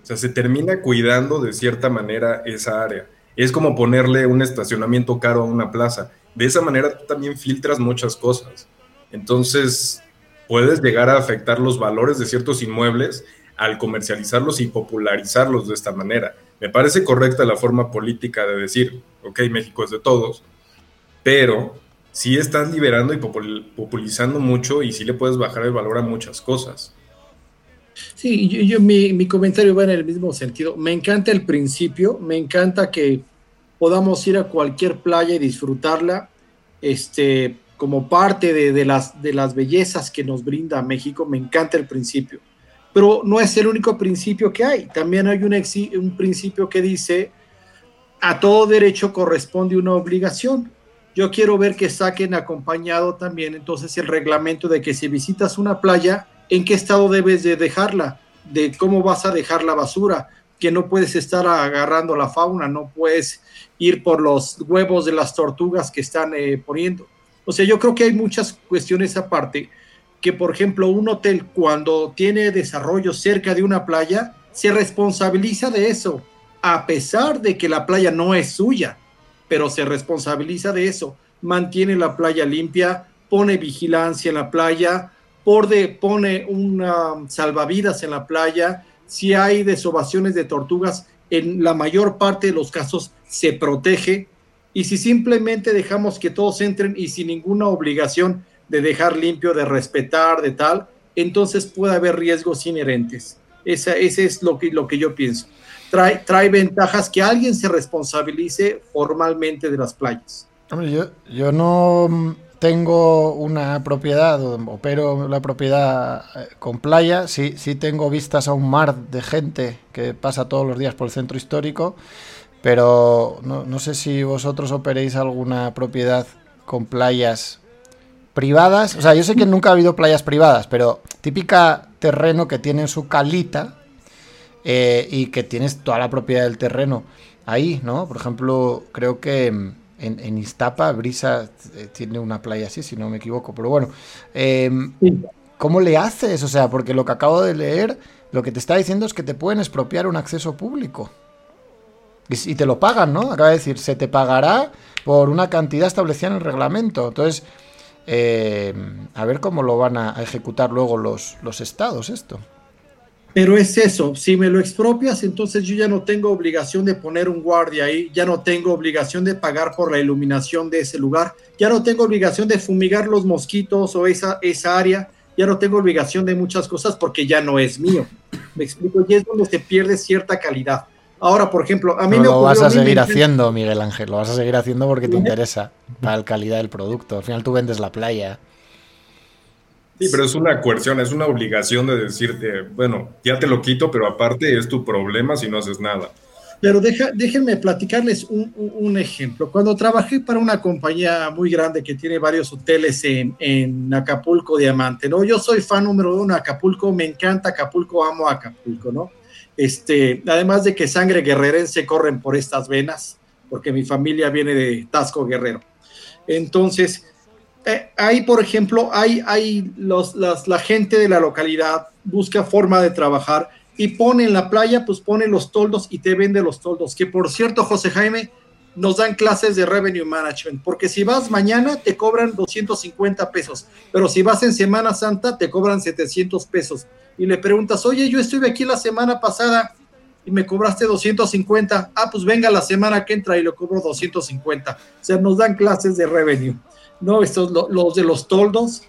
O sea, se termina cuidando de cierta manera esa área. Es como ponerle un estacionamiento caro a una plaza. De esa manera tú también filtras muchas cosas. Entonces, puedes llegar a afectar los valores de ciertos inmuebles al comercializarlos y popularizarlos de esta manera. Me parece correcta la forma política de decir, ok, México es de todos, pero sí estás liberando y popularizando mucho y sí le puedes bajar el valor a muchas cosas. Sí, yo, mi, mi, comentario va en el mismo sentido. Me encanta el principio, me encanta que podamos ir a cualquier playa y disfrutarla este, como parte de, de, las, de las bellezas que nos brinda México. Me encanta el principio pero no es el único principio que hay. También hay un, un principio que dice, a todo derecho corresponde una obligación. Yo quiero ver que saquen acompañado también entonces el reglamento de que si visitas una playa, ¿en qué estado debes de dejarla? De cómo vas a dejar la basura, que no puedes estar agarrando la fauna, no puedes ir por los huevos de las tortugas que están eh, poniendo. O sea, yo creo que hay muchas cuestiones aparte que, por ejemplo, un hotel cuando tiene desarrollo cerca de una playa, se responsabiliza de eso, a pesar de que la playa no es suya, pero se responsabiliza de eso, mantiene la playa limpia, pone vigilancia en la playa, pone una salvavidas en la playa, si hay desovaciones de tortugas, en la mayor parte de los casos se protege, y si simplemente dejamos que todos entren y sin ninguna obligación de dejar limpio, de respetar, de tal, entonces puede haber riesgos inherentes. Ese, ese es lo que, lo que yo pienso. Trae, trae ventajas que alguien se responsabilice formalmente de las playas. yo, yo no tengo una propiedad, opero la propiedad eh, con playa, sí, sí tengo vistas a un mar de gente que pasa todos los días por el centro histórico, pero no, no sé si vosotros operéis alguna propiedad con playas privadas. O sea, yo sé que nunca ha habido playas privadas, pero típica terreno que tiene su calita eh, y que tienes toda la propiedad del terreno ahí, ¿no? Por ejemplo, creo que en, en Iztapa, Brisa eh, tiene una playa así, si no me equivoco, pero bueno. Em, ¿Cómo le haces? O sea, porque lo que acabo de leer, lo que te está diciendo es que te pueden expropiar un acceso público. Y, y te lo pagan, ¿no? Acaba de decir, se te pagará por una cantidad establecida en el reglamento. Entonces, eh, a ver cómo lo van a ejecutar luego los, los estados esto. Pero es eso, si me lo expropias, entonces yo ya no tengo obligación de poner un guardia ahí, ya no tengo obligación de pagar por la iluminación de ese lugar, ya no tengo obligación de fumigar los mosquitos o esa, esa área, ya no tengo obligación de muchas cosas porque ya no es mío. Me explico, y es donde se pierde cierta calidad. Ahora, por ejemplo, a mí me Lo vas a seguir haciendo, Miguel Ángel, lo vas a seguir haciendo porque te interesa para la calidad del producto. Al final tú vendes la playa. Sí, pero es una coerción, es una obligación de decirte, bueno, ya te lo quito, pero aparte es tu problema si no haces nada. pero déjenme platicarles un, ejemplo. Cuando trabajé para una compañía muy grande que tiene varios hoteles en, en, Acapulco Diamante, ¿no? Yo soy fan número uno de Acapulco, me encanta Acapulco, amo Acapulco, ¿no? Este, además de que sangre guerrerense corren por estas venas, porque mi familia viene de Tasco Guerrero. Entonces, eh, ahí, por ejemplo, hay, hay la gente de la localidad busca forma de trabajar y pone en la playa, pues pone los toldos y te vende los toldos. Que por cierto, José Jaime, nos dan clases de revenue management, porque si vas mañana te cobran 250 pesos, pero si vas en Semana Santa te cobran 700 pesos. Y le preguntas, oye, yo estuve aquí la semana pasada y me cobraste 250. Ah, pues venga la semana que entra y lo cobro 250. O sea, nos dan clases de revenue. No, estos, los de los toldos.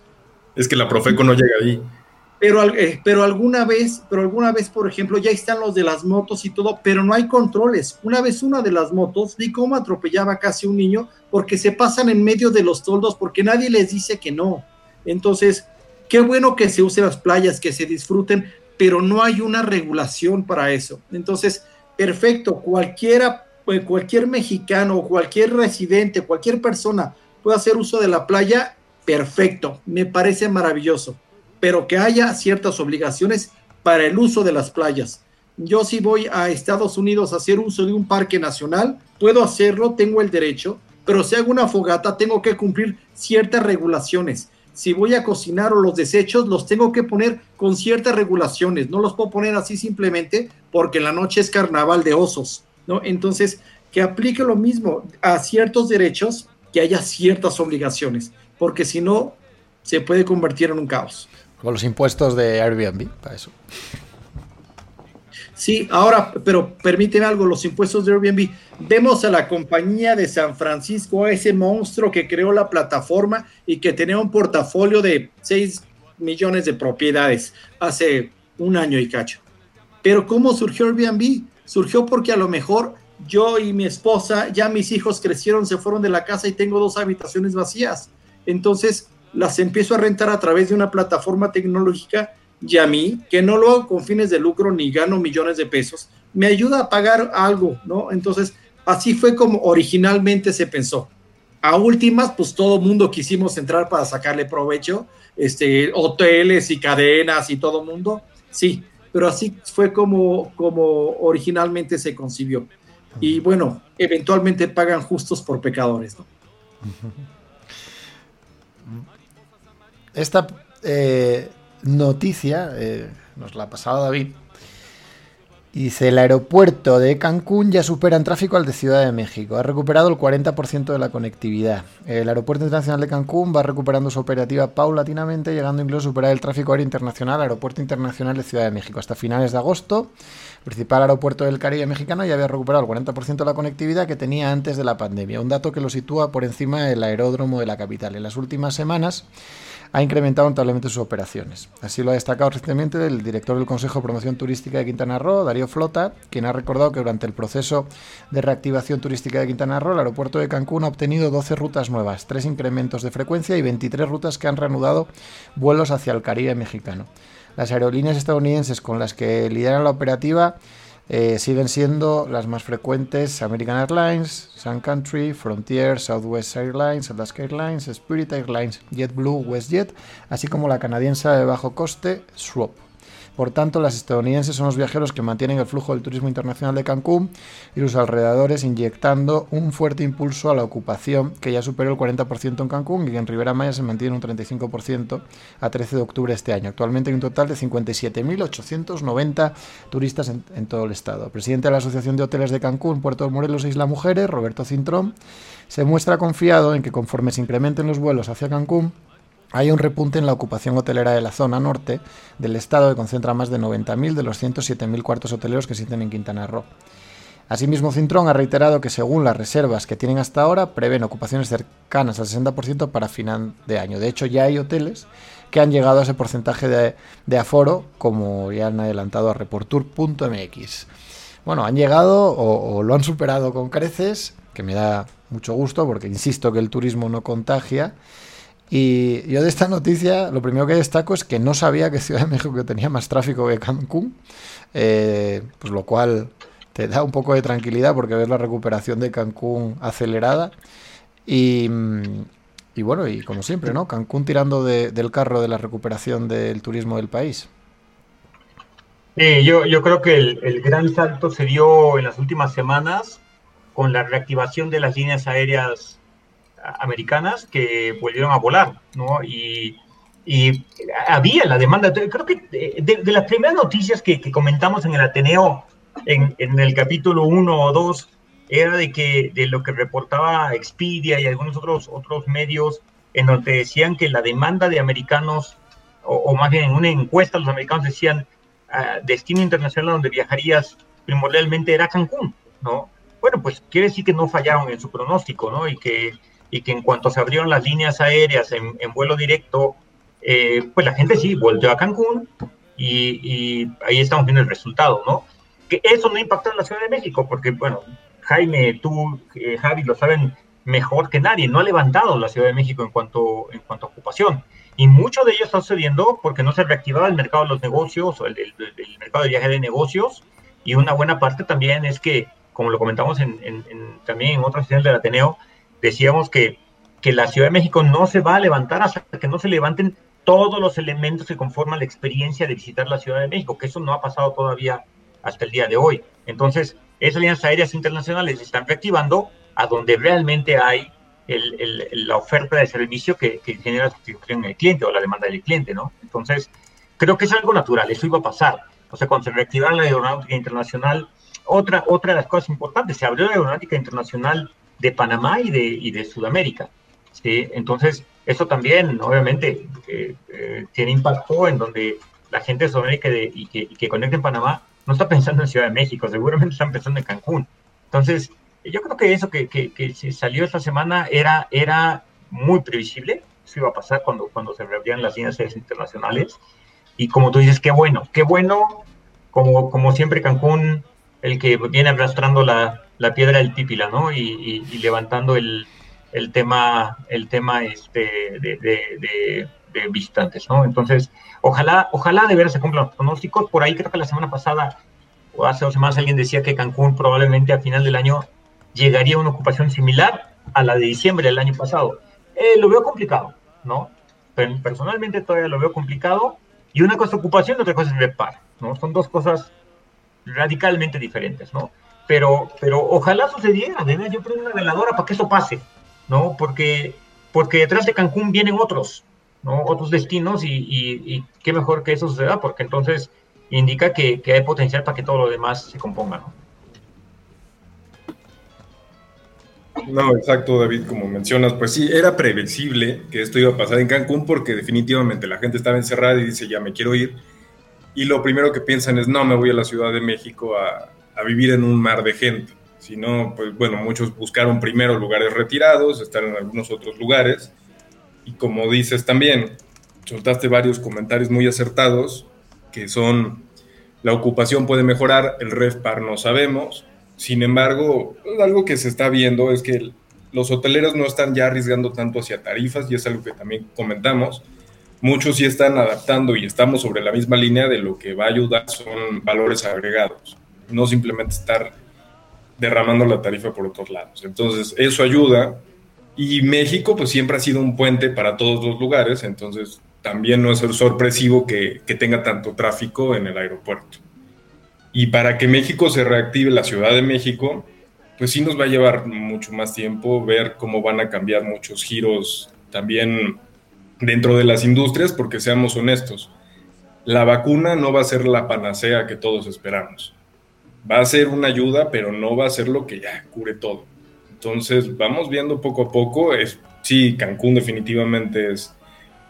Es que la Profeco no llega ahí. Pero, eh, pero alguna vez, pero alguna vez, por ejemplo, ya están los de las motos y todo, pero no hay controles. Una vez una de las motos vi cómo atropellaba casi un niño porque se pasan en medio de los toldos porque nadie les dice que no. Entonces, qué bueno que se usen las playas, que se disfruten, pero no hay una regulación para eso. Entonces, perfecto, cualquiera, pues, cualquier mexicano, cualquier residente, cualquier persona puede hacer uso de la playa, perfecto, me parece maravilloso pero que haya ciertas obligaciones para el uso de las playas. Yo si voy a Estados Unidos a hacer uso de un parque nacional, puedo hacerlo, tengo el derecho, pero si hago una fogata tengo que cumplir ciertas regulaciones. Si voy a cocinar o los desechos, los tengo que poner con ciertas regulaciones. No los puedo poner así simplemente porque en la noche es carnaval de osos, ¿no? Entonces, que aplique lo mismo a ciertos derechos, que haya ciertas obligaciones, porque si no, se puede convertir en un caos. Con los impuestos de Airbnb, para eso. Sí, ahora, pero permíteme algo, los impuestos de Airbnb. Vemos a la compañía de San Francisco, a ese monstruo que creó la plataforma y que tenía un portafolio de 6 millones de propiedades hace un año y cacho. Pero ¿cómo surgió Airbnb? Surgió porque a lo mejor yo y mi esposa, ya mis hijos crecieron, se fueron de la casa y tengo dos habitaciones vacías. Entonces, las empiezo a rentar a través de una plataforma tecnológica y a mí, que no lo hago con fines de lucro ni gano millones de pesos, me ayuda a pagar algo, ¿no? Entonces, así fue como originalmente se pensó. A últimas, pues todo mundo quisimos entrar para sacarle provecho, este, hoteles y cadenas y todo mundo, sí, pero así fue como, como originalmente se concibió. Y bueno, eventualmente pagan justos por pecadores, ¿no? Esta eh, noticia eh, nos la ha pasado David. Y dice, el aeropuerto de Cancún ya supera en tráfico al de Ciudad de México. Ha recuperado el 40% de la conectividad. El aeropuerto internacional de Cancún va recuperando su operativa paulatinamente, llegando incluso a superar el tráfico aéreo internacional al aeropuerto internacional de Ciudad de México. Hasta finales de agosto, el principal aeropuerto del Caribe mexicano ya había recuperado el 40% de la conectividad que tenía antes de la pandemia. Un dato que lo sitúa por encima del aeródromo de la capital. En las últimas semanas, ha incrementado notablemente sus operaciones. Así lo ha destacado recientemente el director del Consejo de Promoción Turística de Quintana Roo, Darío Flota, quien ha recordado que durante el proceso de reactivación turística de Quintana Roo, el aeropuerto de Cancún ha obtenido 12 rutas nuevas, 3 incrementos de frecuencia y 23 rutas que han reanudado vuelos hacia el Caribe mexicano. Las aerolíneas estadounidenses con las que lideran la operativa eh, siguen siendo las más frecuentes American Airlines, Sun Country, Frontier, Southwest Airlines, Alaska Airlines, Spirit Airlines, JetBlue, WestJet, así como la canadiense de bajo coste Swap. Por tanto, las estadounidenses son los viajeros que mantienen el flujo del turismo internacional de Cancún y sus alrededores, inyectando un fuerte impulso a la ocupación que ya superó el 40% en Cancún y en Ribera Maya se mantiene un 35% a 13 de octubre de este año. Actualmente hay un total de 57.890 turistas en, todo el estado. Presidente de la Asociación de Hoteles de Cancún, Puerto Morelos e Isla Mujeres, Roberto Cintrón, se muestra confiado en que conforme se incrementen los vuelos hacia Cancún, hay un repunte en la ocupación hotelera de la zona norte del estado que concentra más de 90.000 de los 107.000 cuartos hoteleros que existen en Quintana Roo. Asimismo, Cintrón ha reiterado que según las reservas que tienen hasta ahora, prevén ocupaciones cercanas al 60% para final de año. De hecho, ya hay hoteles que han llegado a ese porcentaje de, aforo, como ya han adelantado a reportur.mx. Bueno, han llegado o lo han superado con creces, que me da mucho gusto porque insisto que el turismo no contagia y yo de esta noticia, lo primero que destaco es que no sabía que Ciudad de México tenía más tráfico que Cancún, eh, pues lo cual te da un poco de tranquilidad porque ves la recuperación de Cancún acelerada. Y, y bueno, y como siempre, ¿no? Cancún tirando del carro de la recuperación del turismo del país. Sí, yo, yo creo que el, el, gran salto se dio en las últimas semanas con la reactivación de las líneas aéreas americanas que volvieron a volar, ¿no? Y, había la demanda, creo que de, las primeras noticias que, comentamos en el Ateneo, en, el capítulo 1 o 2, era de que de lo que reportaba Expedia y algunos otros, otros medios en donde decían que la demanda de americanos, o, o más bien en una encuesta los americanos decían, uh, destino internacional donde viajarías primordialmente era Cancún, ¿no? Bueno, pues quiere decir que no fallaron en su pronóstico, ¿no? Y que, y que en cuanto se abrieron las líneas aéreas en, en vuelo directo, eh, pues la gente sí volteó a Cancún y, y, ahí estamos viendo el resultado, ¿no? Que eso no impactó en la Ciudad de México, porque, bueno, Jaime, tú, eh, Javi, lo saben mejor que nadie, no ha levantado la Ciudad de México en cuanto, en cuanto a ocupación. Y mucho de ello está sucediendo porque no se reactivaba el mercado de los negocios o el, el, el mercado de viaje de negocios. Y una buena parte también es que, como lo comentamos en, en, en, también en otras sesiones del Ateneo, decíamos que, que la Ciudad de México no se va a levantar hasta que no se levanten todos los elementos que conforman la experiencia de visitar la Ciudad de México, que eso no ha pasado todavía hasta el día de hoy. Entonces, esas líneas aéreas internacionales se están reactivando a donde realmente hay el, el, la oferta de servicio que, que genera satisfacción en el cliente o la demanda del cliente, ¿no? Entonces, creo que es algo natural, eso iba a pasar. O sea, cuando se reactivara la aeronáutica internacional, otra, otra de las cosas importantes, se abrió la aeronáutica internacional de Panamá y de, y de Sudamérica. ¿sí? Entonces, eso también, obviamente, eh, eh, tiene impacto en donde la gente de Sudamérica de, y, que, y que conecta en Panamá no está pensando en Ciudad de México, seguramente están pensando en Cancún. Entonces, yo creo que eso que, que, que se salió esta semana era, era muy previsible, eso iba a pasar cuando, cuando se reabrían las líneas internacionales. Y como tú dices, qué bueno, qué bueno, como, como siempre Cancún, el que viene arrastrando la, la piedra del pípila, ¿no? Y, y, y levantando el, el, tema, el tema este de, visitantes, ¿no? Entonces, ojalá, ojalá de veras se cumplan los pronósticos. Por ahí creo que la semana pasada o hace dos semanas alguien decía que Cancún probablemente a final del año llegaría a una ocupación similar a la de diciembre del año pasado. Eh, lo veo complicado, ¿no? Personalmente todavía lo veo complicado. Y una cosa es ocupación y otra cosa es repar, ¿no? Son dos cosas radicalmente diferentes, ¿no? Pero, pero ojalá sucediera, yo prendo una veladora para que eso pase, ¿no? Porque, porque detrás de Cancún vienen otros, ¿no? Otros destinos y, y, y qué mejor que eso suceda, porque entonces indica que, que hay potencial para que todo lo demás se componga, ¿no? No, exacto, David, como mencionas, pues sí, era previsible que esto iba a pasar en Cancún porque definitivamente la gente estaba encerrada y dice, ya me quiero ir. Y lo primero que piensan es, no, me voy a la Ciudad de México a, a vivir en un mar de gente. Si no, pues bueno, muchos buscaron primero lugares retirados, estar en algunos otros lugares. Y como dices también, soltaste varios comentarios muy acertados, que son, la ocupación puede mejorar, el REFPAR no sabemos, sin embargo, algo que se está viendo es que los hoteleros no están ya arriesgando tanto hacia tarifas y es algo que también comentamos. Muchos sí están adaptando y estamos sobre la misma línea de lo que va a ayudar son valores agregados, no simplemente estar derramando la tarifa por otros lados. Entonces, eso ayuda y México pues siempre ha sido un puente para todos los lugares, entonces también no es sorpresivo que, que tenga tanto tráfico en el aeropuerto. Y para que México se reactive, la Ciudad de México, pues sí nos va a llevar mucho más tiempo ver cómo van a cambiar muchos giros también dentro de las industrias, porque seamos honestos, la vacuna no va a ser la panacea que todos esperamos. Va a ser una ayuda, pero no va a ser lo que ya cure todo. Entonces, vamos viendo poco a poco. Es, sí, Cancún definitivamente es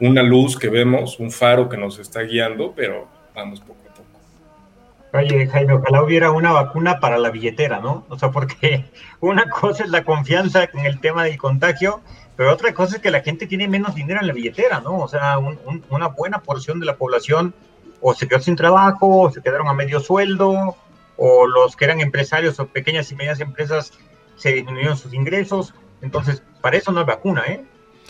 una luz que vemos, un faro que nos está guiando, pero vamos poco Oye, Jaime, ojalá hubiera una vacuna para la billetera, ¿no? O sea, porque una cosa es la confianza en el tema del contagio, pero otra cosa es que la gente tiene menos dinero en la billetera, ¿no? O sea, un, una buena porción de la población o se quedó sin trabajo, o se quedaron a medio sueldo, o los que eran empresarios o pequeñas y medianas empresas se disminuyeron sus ingresos. Entonces, para eso no hay vacuna, ¿eh?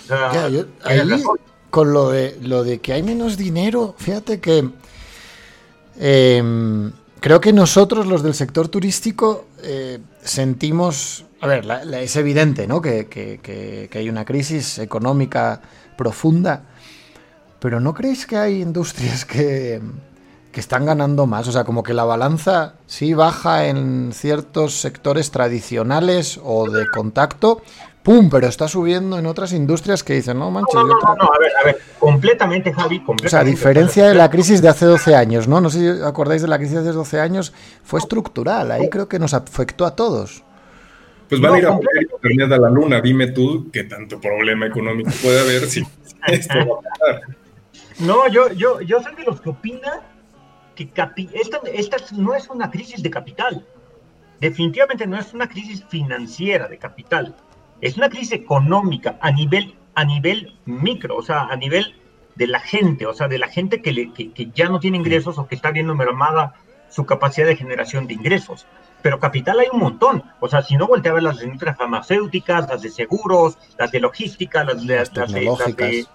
O sea, ya, yo, ahí, con lo de, lo de que hay menos dinero, fíjate que... Eh, creo que nosotros, los del sector turístico, eh, sentimos. A ver, es evidente, ¿no? Que, que, hay una crisis económica profunda. Pero ¿no creéis que hay industrias que, que están ganando más? O sea, como que la balanza sí baja en ciertos sectores tradicionales o de contacto, ¡pum! Pero está subiendo en otras industrias que dicen, no manches. No, no, no, no, a ver, a ver, completamente, Javi. Completamente. O sea, a diferencia de la crisis de hace 12 años, ¿no? No sé si acordáis de la crisis de hace 12 años, fue estructural, ahí creo que nos afectó a todos. Pues van a ir a poner internet a la luna, dime tú qué tanto problema económico puede haber si esto va a pasar. No, yo, yo, yo soy de los que opina que esta, esta no es una crisis de capital. Definitivamente no es una crisis financiera de capital es una crisis económica a nivel, a nivel micro, o sea, a nivel de la gente, o sea, de la gente que, que, ya no tiene ingresos o que está viendo mermada su capacidad de generación de ingresos. Pero capital hay un montón. O sea, si no voltea a ver las industrias farmacéuticas, las de seguros, las de logística, las de, las, de,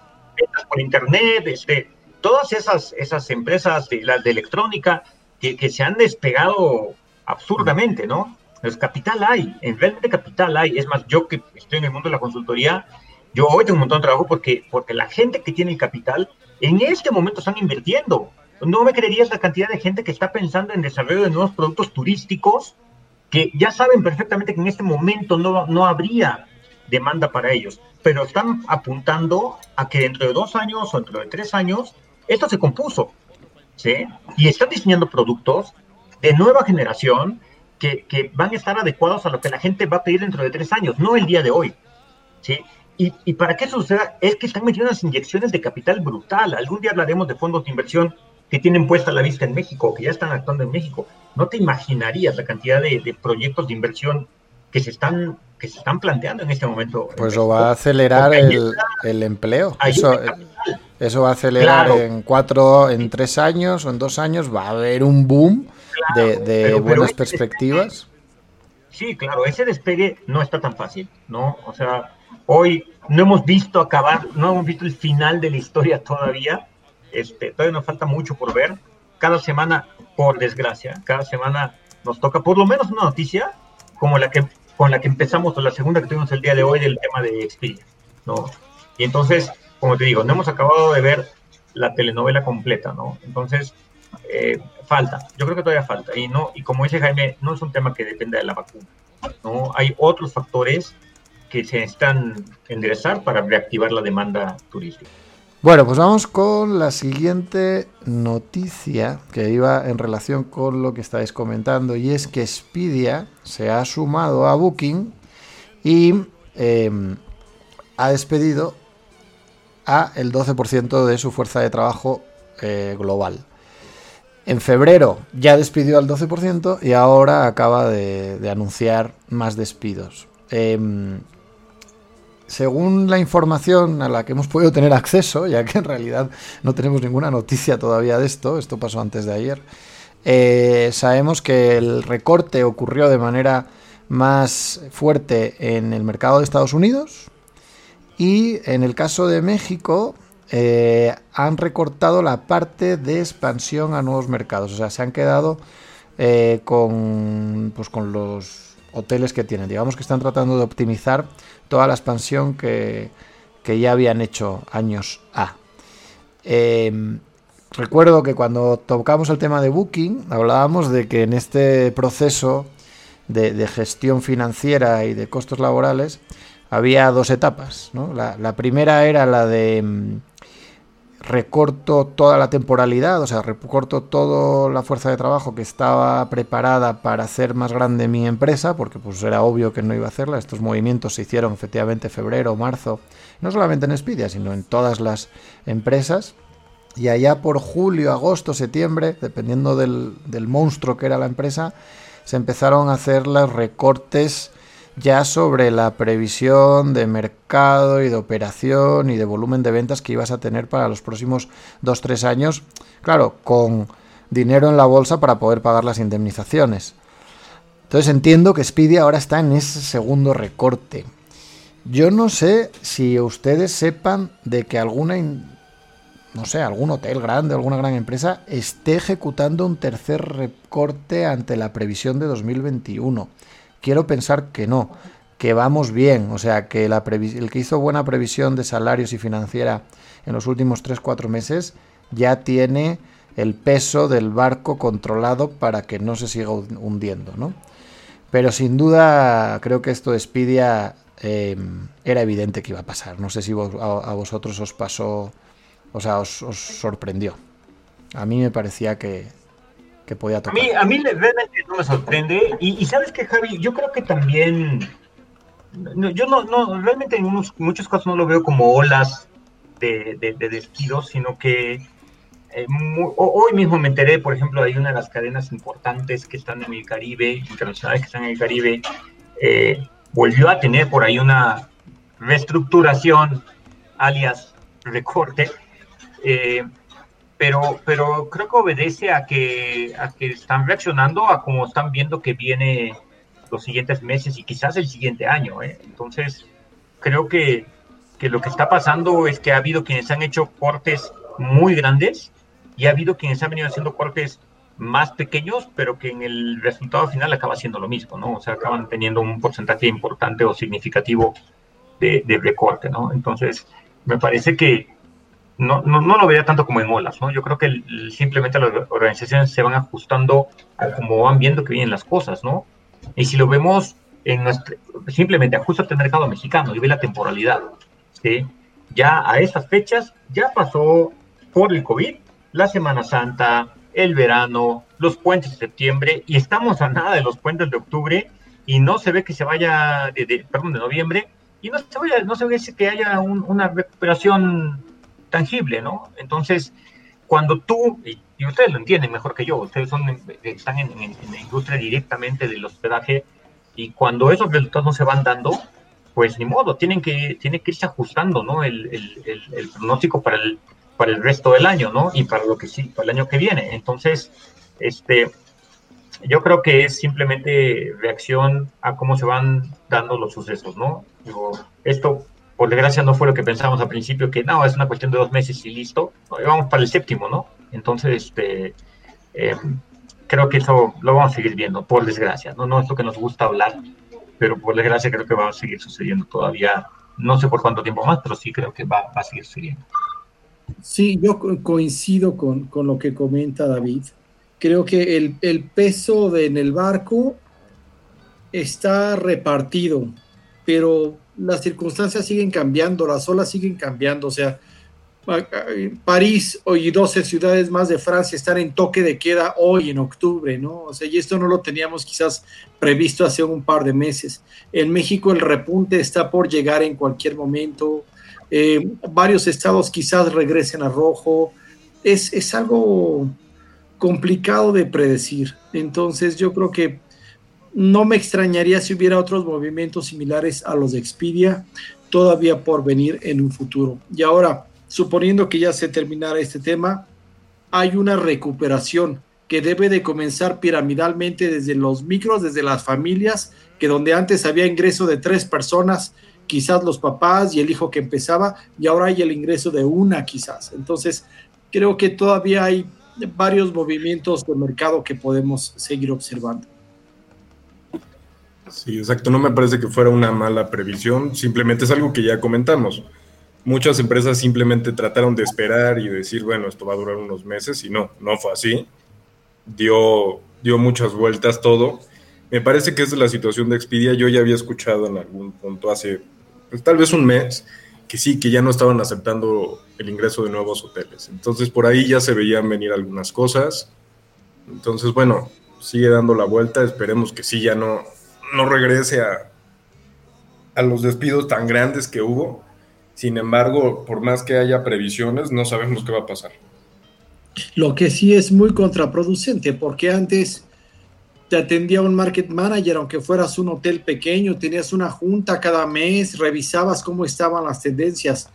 por internet, este, todas esas, esas empresas, de, las de electrónica, que, que se han despegado absurdamente, ¿no? Pues capital hay, en realmente capital hay. Es más, yo que estoy en el mundo de la consultoría, yo hoy tengo un montón de trabajo porque, porque la gente que tiene el capital en este momento están invirtiendo. No me creerías la cantidad de gente que está pensando en desarrollo de nuevos productos turísticos que ya saben perfectamente que en este momento no, no habría demanda para ellos, pero están apuntando a que dentro de dos años o dentro de tres años esto se compuso. ¿sí? Y están diseñando productos de nueva generación que, van a estar adecuados a lo que la gente va a pedir dentro de tres años, no el día de hoy. ¿sí? Y, para que eso suceda, es que están metiendo unas inyecciones de capital brutal. Algún día hablaremos de fondos de inversión que tienen puesta la vista en México, que ya están actuando en México. No te imaginarías la cantidad de, proyectos de inversión que se están que se están planteando en este momento. Pues lo va a acelerar el, empleo. Eso, eso, va a acelerar en cuatro, en tres años o en dos años. Va a haber un boom de, buenas perspectivas. sí, claro, ese despegue no está tan fácil, ¿no? O sea, hoy no hemos visto acabar, no hemos visto el final de la historia todavía. Este, todavía nos falta mucho por ver. Cada semana, por desgracia, cada semana nos toca por lo menos una noticia como la que con la que empezamos o la segunda que tuvimos el día de hoy del tema de Xperia, ¿no? Y entonces, como te digo, no hemos acabado de ver la telenovela completa, ¿no? Entonces, eh, falta, yo creo que todavía falta. Y, no, y como dice Jaime, no es un tema que dependa de la vacuna. ¿no? Hay otros factores que se están enderezar para reactivar la demanda turística. Bueno, pues vamos con la siguiente noticia que iba en relación con lo que estáis comentando y es que Expedia se ha sumado a Booking y em, ha despedido a el 12% de su fuerza de trabajo eh, global. En febrero ya despidió al 12% y ahora acaba de, anunciar más despidos. Em, según la información a la que hemos podido tener acceso, ya que en realidad no tenemos ninguna noticia todavía de esto, esto pasó antes de ayer, eh, sabemos que el recorte ocurrió de manera más fuerte en el mercado de Estados Unidos y en el caso de México eh, han recortado la parte de expansión a nuevos mercados. O sea, se han quedado eh, con, pues, con los hoteles que tienen. Digamos que están tratando de optimizar toda la expansión que, ya habían hecho años A. Em, recuerdo que cuando tocamos el tema de Booking, hablábamos de que en este proceso de, gestión financiera y de costos laborales había dos etapas. la, primera era la de mm, recorto toda la temporalidad, o sea, recorto toda la fuerza de trabajo que estaba preparada para hacer más grande mi empresa, porque pues era obvio que no iba a hacerla. Estos movimientos se hicieron efectivamente febrero, marzo, no solamente en Expedia, sino en todas las empresas. Y allá por julio, agosto, septiembre, dependiendo del, del monstruo que era la empresa, se empezaron a hacer los recortes ya sobre la previsión de mercado y de operación y de volumen de ventas que ibas a tener para los próximos 2-3 años, claro, con dinero en la bolsa para poder pagar las indemnizaciones. Entonces entiendo que Speedy ahora está en ese segundo recorte. Yo no sé si ustedes sepan de que alguna no sé, algún hotel grande, alguna gran empresa, esté ejecutando un tercer recorte ante la previsión de 2021. Quiero pensar que no, que vamos bien, o sea, que la el que hizo buena previsión de salarios y financiera en los últimos 3-4 meses ya tiene el peso del barco controlado para que no se siga hundiendo, ¿no? Pero sin duda creo que esto de Expedia eh, era evidente que iba a pasar. No sé si a, vosotros os pasó, o sea, os, sorprendió. A mí me parecía que, podía tocar. A mí, a mí realmente no me sorprende. Y, sabes que, Javi, yo creo que también... yo no, no, realmente en muchos casos no lo veo como olas de, de despidos, sino que eh, hoy mismo me enteré, por ejemplo, hay una de las cadenas importantes que están en el Caribe, internacionales que están en el Caribe, eh, volvió a tener por ahí una reestructuración, alias recorte, eh, pero, pero creo que obedece a que, a que están reaccionando a cómo están viendo que viene los siguientes meses y quizás el siguiente año. Entonces, creo que, que lo que está pasando es que ha habido quienes han hecho cortes muy grandes y ha habido quienes han venido haciendo cortes más pequeños, pero que en el resultado final acaba siendo lo mismo, ¿no? O sea, acaban teniendo un porcentaje importante o significativo de, de recorte, ¿no? Entonces, me parece que no, no, no, lo vería tanto como en olas, ¿no? Yo creo que simplemente las organizaciones se van ajustando a cómo van viendo que vienen las cosas, ¿no? Y si lo vemos en nuestro, simplemente ajustate al mercado mexicano y ve la temporalidad, ¿sí? Ya a esas fechas ya pasó por el COVID la Semana Santa, el verano, los puentes de septiembre y estamos a nada de los puentes de octubre y no se ve que se vaya, de, perdón, de noviembre y no se, vaya, no se ve que haya una recuperación tangible, ¿no? Entonces, cuando tú, y, ustedes lo entienden mejor que yo, ustedes son, están en, la industria directamente del hospedaje y cuando esos resultados no se van dando, pues ni modo, tienen que, tiene que irse ajustando, ¿no? El pronóstico para el, para el resto del año, ¿no? Y para lo que sí, para el año que viene. Entonces, este, yo creo que es simplemente reacción a cómo se van dando los sucesos, ¿no? Digo, esto, por desgracia, no fue lo que pensamos al principio, que no, es una cuestión de dos meses y listo. vamos para el séptimo, ¿no? Entonces, este, eh, creo que eso lo vamos a seguir viendo, por desgracia, ¿no? No es lo que nos gusta hablar, pero por desgracia creo que va a seguir sucediendo todavía, no sé por cuánto tiempo más, pero sí creo que va, va a seguir sucediendo. Sí, yo coincido con, lo que comenta David. Creo que el, peso en el barco está repartido, pero las circunstancias siguen cambiando, las olas siguen cambiando. O sea, París y 12 ciudades más de Francia están en toque de queda hoy en octubre, ¿no? O sea, y esto no lo teníamos quizás previsto hace un par de meses. En México el repunte está por llegar en cualquier momento. Eh, varios estados quizás regresen a rojo. Es, es algo complicado de predecir. Entonces yo creo que no me extrañaría si hubiera otros movimientos similares a los de Expedia todavía por venir en un futuro. Y ahora, suponiendo que ya se terminara este tema, hay una recuperación que debe de comenzar piramidalmente desde los micros, desde las familias, que donde antes había ingreso de tres personas, quizás los papás y el hijo que empezaba, y ahora hay el ingreso de una quizás. Entonces, creo que todavía hay varios movimientos de mercado que podemos seguir observando. Sí, exacto. No me parece que fuera una mala previsión, simplemente es algo que ya comentamos. Muchas empresas simplemente trataron de esperar y decir, bueno, esto va a durar unos meses, y no, no fue así. Dio, dio muchas vueltas todo. Me parece que es la situación de Expedia. Yo ya había escuchado en algún punto hace pues, tal vez un mes, que sí, que ya no estaban aceptando el ingreso de nuevos hoteles. Entonces por ahí ya se veían venir algunas cosas. Entonces, bueno, sigue dando la vuelta, esperemos que sí ya no, no regrese a, a los despidos tan grandes que hubo. Sin embargo, por más que haya previsiones, no sabemos qué va a pasar. Lo que sí es muy contraproducente, porque antes te atendía un market manager, aunque fueras un hotel pequeño, tenías una junta cada mes, revisabas cómo estaban las tendencias.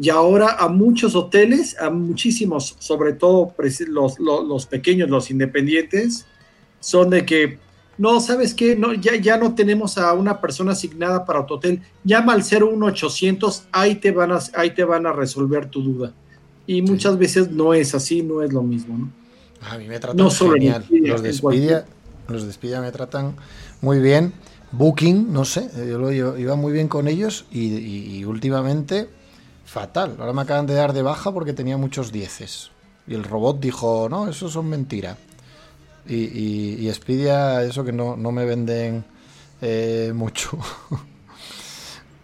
Y ahora a muchos hoteles, a muchísimos, sobre todo los, los, pequeños, los independientes, son de que, no, ¿sabes qué? No, ya, ya no tenemos a una persona asignada para tu hotel. Llama al 01800, ahí te van a, ahí te van a resolver tu duda. y muchas veces no es así, no es lo mismo. ¿no? A mí me tratan genial. los de Expedia, los de me tratan muy bien. Booking, no sé, yo, lo, iba muy bien con ellos y, últimamente fatal. Ahora me acaban de dar de baja porque tenía muchos dieces. Y el robot dijo, no, eso son mentira. Y, y, y Expedia, eso que no, no me venden eh, mucho.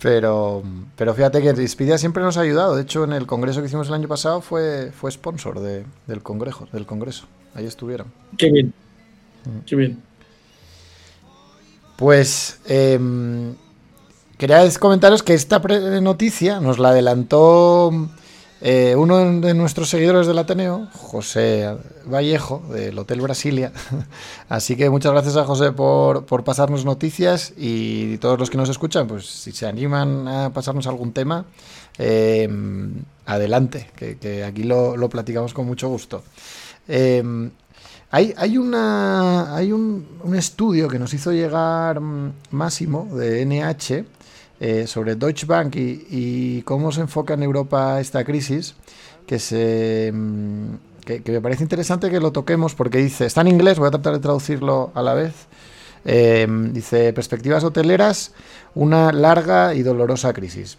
Pero, pero fíjate que Expedia siempre nos ha ayudado. De hecho, en el congreso que hicimos el año pasado fue, fue sponsor del, congreso, del congreso. Ahí estuvieron. Qué bien. Mm. Qué bien. Pues eh, quería comentaros que esta noticia nos la adelantó eh, uno de nuestros seguidores del Ateneo, José Vallejo, del Hotel Brasilia. Así que muchas gracias a José por, pasarnos noticias y todos los que nos escuchan, pues si se animan a pasarnos algún tema, eh, adelante, que, aquí lo, platicamos con mucho gusto. Eh, hay, hay, una, hay un, un, estudio que nos hizo llegar mm, Máximo de NH eh, sobre Deutsche Bank y, cómo se enfoca en Europa esta crisis, que, se, mm, que, me parece interesante que lo toquemos porque dice, está en inglés, voy a tratar de traducirlo a la vez. Eh, dice, perspectivas hoteleras, una larga y dolorosa crisis.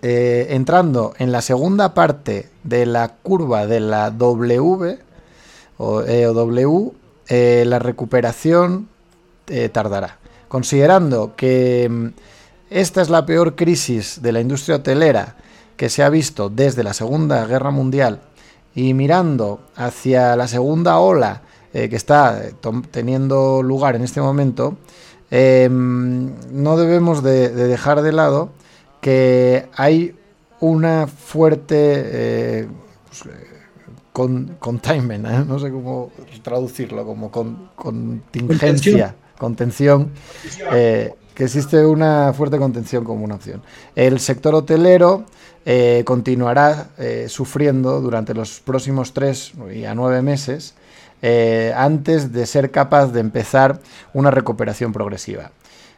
Eh, entrando en la segunda parte de la curva de la W o, W, la recuperación tardará. Considerando que mm, esta es la peor crisis de la industria hotelera que se ha visto desde la Segunda Guerra Mundial. Y mirando hacia la segunda ola eh, que está eh, teniendo lugar en este momento, em, no debemos de, dejar de lado que hay una fuerte eh, pues, con, containment, no sé cómo traducirlo, como con, contingencia, contención, que existe una fuerte contención como una opción. El sector hotelero eh, continuará eh, sufriendo durante los próximos tres y a nueve meses eh, antes de ser capaz de empezar una recuperación progresiva.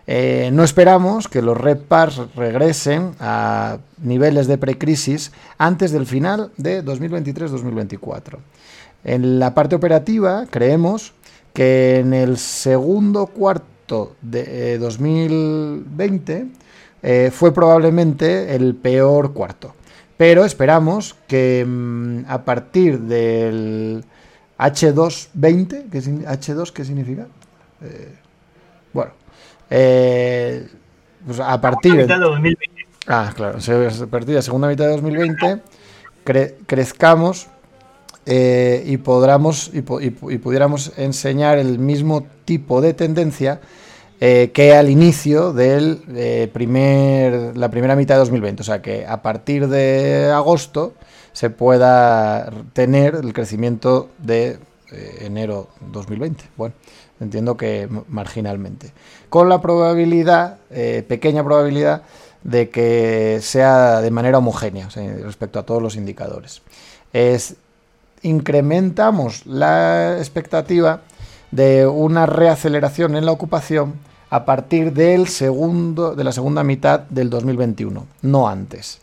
no esperamos que los RedPars regresen a niveles de precrisis antes del final de 2023-2024. En la parte operativa, creemos que en el segundo cuarto de 2020 eh, eh, fue probablemente el peor cuarto. Pero esperamos que mm, a partir del H220, que H2 qué significa? Eh, bueno, pues a partir de 2020. Ah, claro, a partir de la segunda mitad de 2020 crezcamos y, podamos, y, pudiéramos enseñar el mismo tipo de tendencia eh, que al inicio de eh, primer, la primera mitad de 2020. O sea que a partir de agosto se pueda tener el crecimiento de eh, enero 2020. Bueno, entiendo que marginalmente. Con la probabilidad, pequeña probabilidad, de que sea de manera homogénea respecto a todos los indicadores. Es, incrementamos la expectativa de una reaceleración en la ocupación a partir del segundo, de la segunda mitad del 2021, no antes.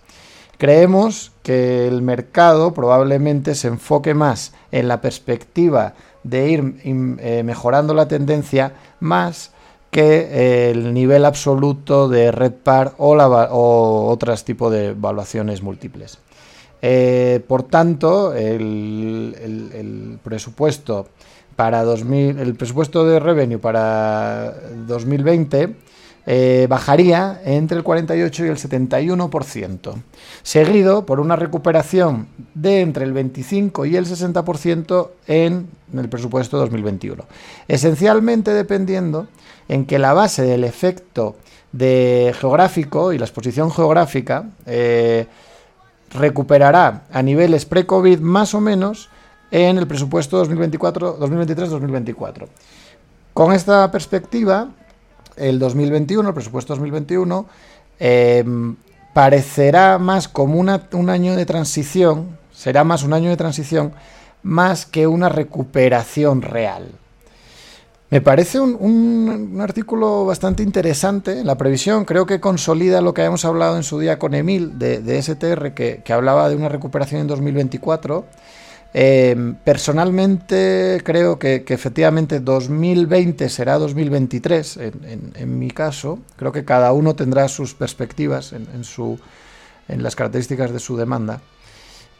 Creemos que el mercado probablemente se enfoque más en la perspectiva de ir eh, mejorando la tendencia más que el nivel absoluto de red par o, o otros tipos de evaluaciones múltiples. Eh, por tanto, el presupuesto para 2000, el presupuesto de revenue para 2020 eh, bajaría entre el 48 y el 71%, seguido por una recuperación de entre el 25 y el 60% en el presupuesto 2021. Esencialmente dependiendo en que la base del efecto geográfico y la exposición geográfica eh, recuperará a niveles pre-COVID más o menos en el presupuesto 2023-2024. Con esta perspectiva, el 2021, el presupuesto 2021, em, parecerá más como un año de transición, será más un año de transición, más que una recuperación real. Me parece un, artículo bastante interesante en la previsión. Creo que consolida lo que habíamos hablado en su día con Emil de, STR, que, hablaba de una recuperación en 2024. Eh, personalmente creo que, efectivamente 2020 será 2023, en, mi caso. Creo que cada uno tendrá sus perspectivas en, en las características de su demanda.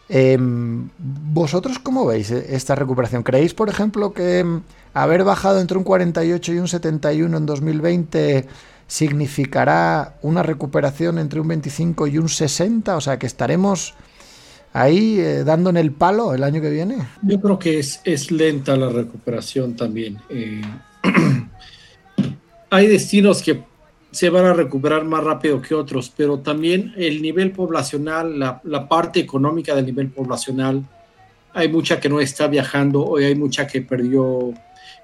Em, ¿Vosotros cómo veis esta recuperación? ¿Creéis, por ejemplo, que haber bajado entre un 48 y un 71 en 2020 significará una recuperación entre un 25 y un 60? O sea, que estaremos ahí eh, dando en el palo el año que viene. Yo creo que es, es lenta la recuperación también. Eh, hay destinos que se van a recuperar más rápido que otros, pero también el nivel poblacional, la, parte económica del nivel poblacional, hay mucha que no está viajando, hoy hay mucha que perdió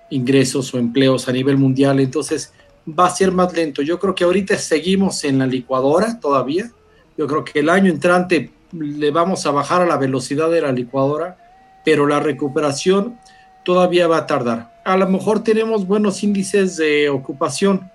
ingresos o empleos a nivel mundial, entonces va a ser más lento. Yo creo que ahorita seguimos en la licuadora todavía, yo creo que el año entrante le vamos a bajar a la velocidad de la licuadora, pero la recuperación todavía va a tardar. A lo mejor tenemos buenos índices de ocupación,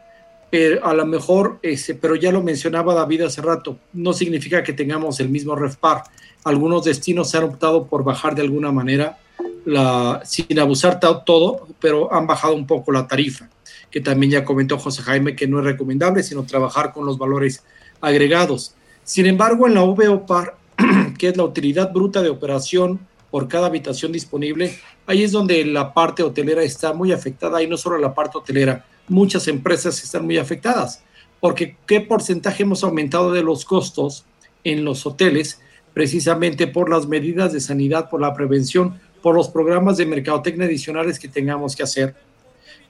pero a lo mejor, ese, pero ya lo mencionaba David hace rato, no significa que tengamos el mismo REFPAR. Algunos destinos se han optado por bajar de alguna manera, la, sin abusar todo, pero han bajado un poco la tarifa, que también ya comentó José Jaime que no es recomendable, sino trabajar con los valores agregados. Sin embargo, en la VOPAR, que es la utilidad bruta de operación por cada habitación disponible, ahí es donde la parte hotelera está muy afectada y no solo la parte hotelera, muchas empresas están muy afectadas, porque qué porcentaje hemos aumentado de los costos en los hoteles precisamente por las medidas de sanidad, por la prevención, por los programas de mercadotecnia adicionales que tengamos que hacer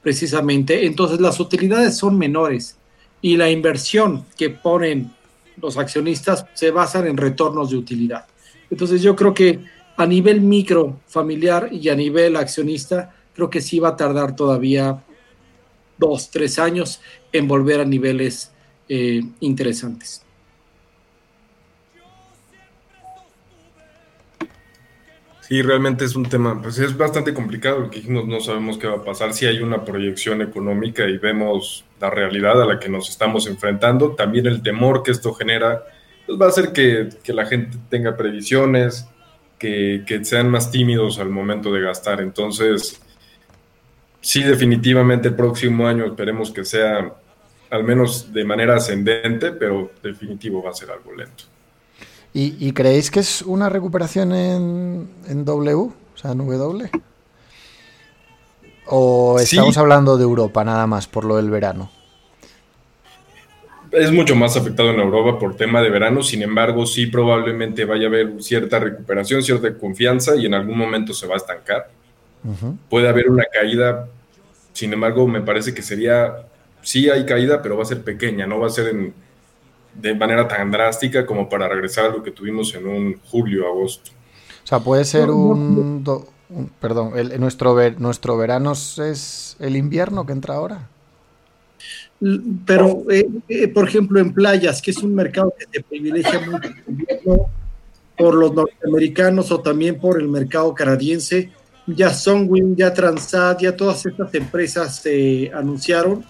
precisamente. Entonces las utilidades son menores y la inversión que ponen los accionistas se basan en retornos de utilidad. Entonces yo creo que a nivel micro familiar y a nivel accionista, creo que sí va a tardar todavía dos, tres años en volver a niveles eh, interesantes. Sí, realmente es un tema, pues es bastante complicado porque dijimos no sabemos qué va a pasar si hay una proyección económica y vemos la realidad a la que nos estamos enfrentando, también el temor que esto genera, pues va a hacer que, la gente tenga previsiones, que, que, sean más tímidos al momento de gastar. Entonces, sí, definitivamente el próximo año esperemos que sea al menos de manera ascendente, pero definitivo va a ser algo lento. ¿Y, creéis que es una recuperación en, en, W, o sea, en W? ¿O estamos hablando de Europa nada más por lo del verano? Es mucho más afectado en Europa por tema de verano, sin embargo, sí probablemente vaya a haber cierta recuperación, cierta confianza y en algún momento se va a estancar. Puede haber una caída, sin embargo, me parece que sería, sí hay caída, pero va a ser pequeña, no va a ser de manera tan drástica como para regresar a lo que tuvimos en un julio, agosto. O sea, puede ser un, perdón, el, nuestro, nuestro verano es el invierno que entra ahora. Pero, eh, eh, por ejemplo, en playas, que es un mercado que se privilegia mucho por los norteamericanos o también por el mercado canadiense, ya Sunwing, ya Transat, ya todas estas empresas se anunciaron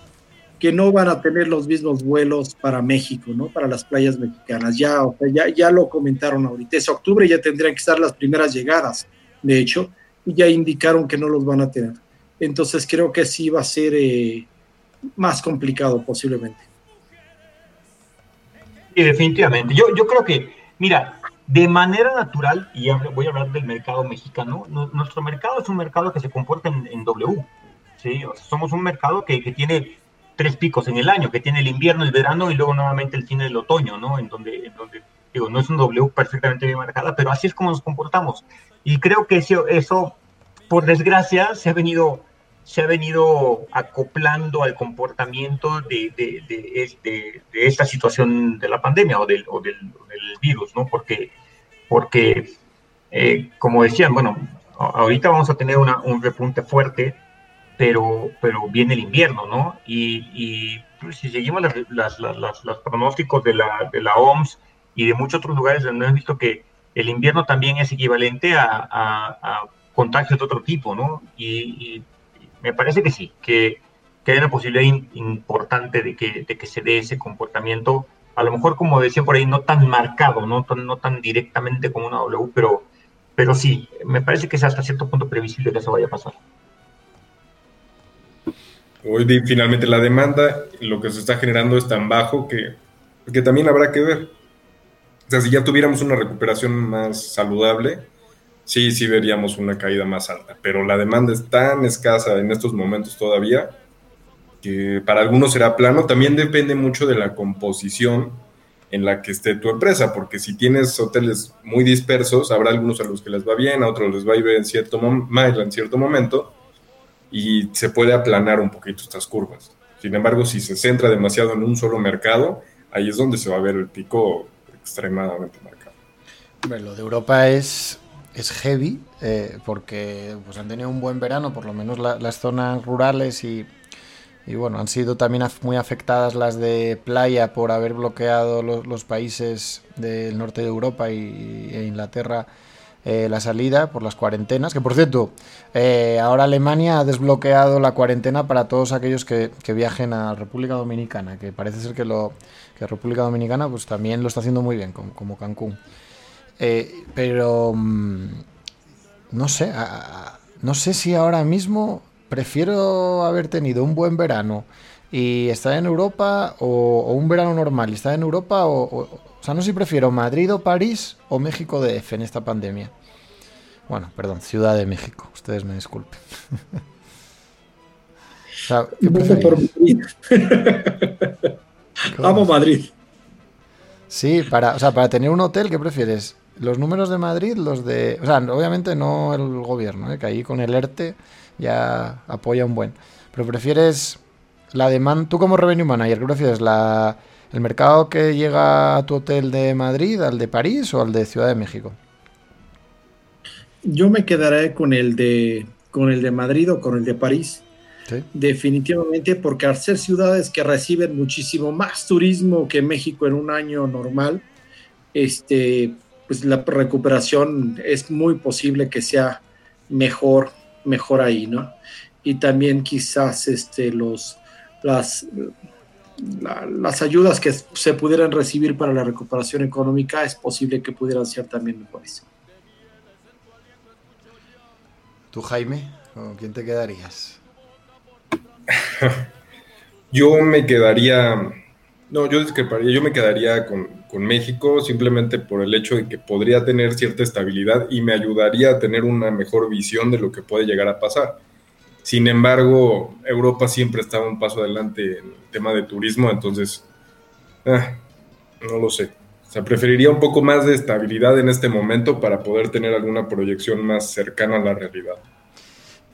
que no van a tener los mismos vuelos para México, ¿no? Para las playas mexicanas. Ya, ya, ya lo comentaron ahorita. Ese octubre ya tendrían que estar las primeras llegadas, de hecho, y ya indicaron que no los van a tener. Entonces creo que sí va a ser eh, más complicado posiblemente. Sí, definitivamente. Yo, yo creo que, mira, de manera natural, y voy a hablar del mercado mexicano, nuestro mercado es un mercado que se comporta en, W. ¿sí? somos un mercado que, tiene tres picos en el año, que tiene el invierno, el verano y luego nuevamente el fin del otoño, ¿no? En donde, en donde digo, no es un W perfectamente bien marcada, pero así es como nos comportamos. Y creo que eso, eso por desgracia, se ha venido se ha venido acoplando al comportamiento de, de, de, esta situación de la pandemia o del, o del, virus, ¿no? Porque, porque eh, como decían, bueno, ahorita vamos a tener un repunte fuerte, pero, pero viene el invierno, ¿no? Y, pues, si seguimos los pronósticos de la, OMS y de muchos otros lugares donde hemos visto que el invierno también es equivalente a, a, contagios de otro tipo, ¿no? y me parece que sí, que, que hay una posibilidad importante de que, se dé ese comportamiento, a lo mejor como decía por ahí, no tan marcado, no, no tan directamente como una W, pero, pero sí, me parece que es hasta cierto punto previsible que eso vaya a pasar. Hoy finalmente la demanda, lo que se está generando es tan bajo que, que también habrá que ver. O sea, si ya tuviéramos una recuperación más saludable, sí, sí veríamos una caída más alta. Pero la demanda es tan escasa en estos momentos todavía que para algunos será plano. También depende mucho de la composición en la que esté tu empresa, porque si tienes hoteles muy dispersos, habrá algunos a los que les va bien, a otros les va a ir en cierto, mal en cierto momento, y se puede aplanar un poquito estas curvas. Sin embargo, si se centra demasiado en un solo mercado, ahí es donde se va a ver el pico extremadamente marcado. Bueno, lo de Europa es, es heavy, eh, porque pues, han tenido un buen verano, por lo menos las zonas rurales y, y, bueno, han sido también muy afectadas las de playa por haber bloqueado los, países del norte de Europa y, e Inglaterra eh, la salida por las cuarentenas. Que por cierto, eh, ahora Alemania ha desbloqueado la cuarentena para todos aquellos que, viajen a República Dominicana, que parece ser que, lo, que República Dominicana pues también lo está haciendo muy bien, como, Cancún. Eh, pero mm, no sé, no sé si ahora mismo prefiero haber tenido un buen verano y estar en Europa o, un verano normal y estar en Europa o o sea, no sé si prefiero Madrid o París o México de F en esta pandemia. Bueno, perdón, Ciudad de México. Ustedes me disculpen. o sea, ¿qué por Madrid. Amo Madrid. Sí, para, o sea, para tener un hotel, ¿qué prefieres? ¿Los números de Madrid? Los de. O sea, obviamente no el gobierno, ¿eh? que ahí con el ERTE ya apoya un buen. Pero prefieres la demanda. Tú como revenue manager, ¿qué prefieres? ¿La, ¿El mercado que llega a tu hotel de Madrid, al de París o al de Ciudad de México? Yo me quedaré con el de, con el de Madrid o con el de París. Definitivamente, porque al ser ciudades que reciben muchísimo más turismo que México en un año normal, este, pues la recuperación es muy posible que sea mejor, mejor ahí, ¿no? Y también quizás este, los, las, las ayudas que se pudieran recibir para la recuperación económica es posible que pudieran ser también mejores. ¿Tú, Jaime? ¿Con quién te quedarías? yo me quedaría, no, yo yo me quedaría con, con México simplemente por el hecho de que podría tener cierta estabilidad y me ayudaría a tener una mejor visión de lo que puede llegar a pasar sin embargo, Europa siempre estaba un paso adelante en el tema de turismo, entonces, ah, no lo sé. O sea, preferiría un poco más de estabilidad en este momento para poder tener alguna proyección más cercana a la realidad.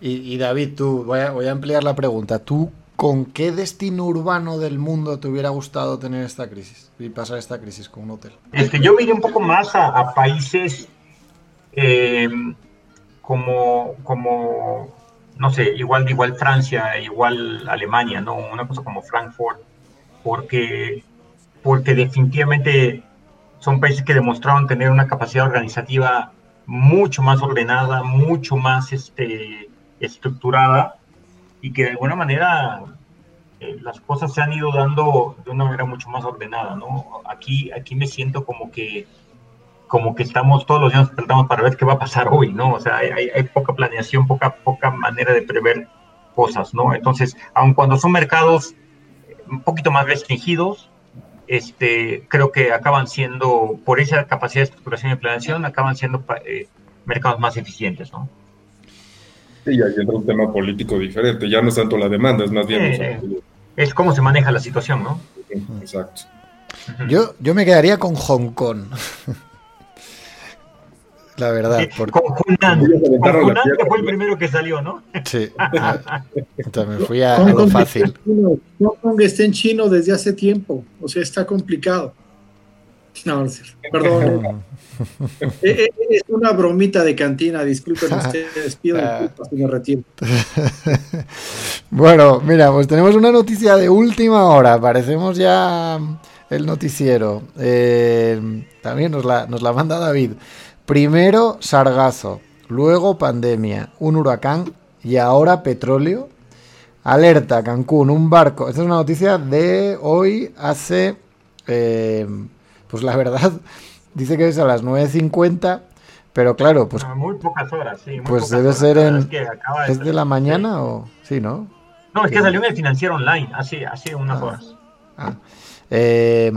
Y, David, tú, voy a, voy a ampliar la pregunta. ¿Tú con qué destino urbano del mundo te hubiera gustado tener esta crisis y pasar esta crisis con un hotel? Este, yo iría un poco más a, países eh, como, como no sé, igual, igual Francia, igual Alemania, ¿no? Una cosa como Frankfurt, porque, porque definitivamente son países que demostraron tener una capacidad organizativa mucho más ordenada, mucho más este, estructurada y que de alguna manera eh, las cosas se han ido dando de una manera mucho más ordenada, ¿no? Aquí, aquí me siento como que como que estamos todos los días tratamos para ver qué va a pasar hoy, ¿no? O sea, hay, poca planeación, poca, poca manera de prever cosas, ¿no? Entonces, aun cuando son mercados un poquito más restringidos, este, creo que acaban siendo, por esa capacidad de estructuración y planeación, acaban siendo eh, mercados más eficientes, ¿no? Sí, ahí entra un tema político diferente, ya no es tanto la demanda, es más bien... Eh, es cómo se maneja la situación, ¿no? Exacto. Yo, yo me quedaría con Hong Kong. La verdad. Porque... Con Hunan. que fue el primero que salió, ¿no? Sí. Entonces me fui a, lo fácil. Hong Kong está en chino desde hace tiempo. O sea, está complicado. No, perdón. Eh, eh, es una bromita de cantina, disculpen ustedes, pido disculpas y me retiro. Bueno, mira, pues tenemos una noticia de última hora, parecemos ya el noticiero. Eh, también nos la, nos la manda David. Primero sargazo, luego pandemia, un huracán y ahora petróleo. Alerta, Cancún, un barco. Esta es una noticia de hoy, hace, eh, pues la verdad, dice que es a las 9.50, pero claro, pues... Ah, Muy pocas horas, sí. muy Pues pocas debe horas. ser en- Es, que acaba ¿Es de la mañana o...? Sí, ¿no? No, es que salió en el financiero online, hace, hace unas Ah. horas. Ah. Eh,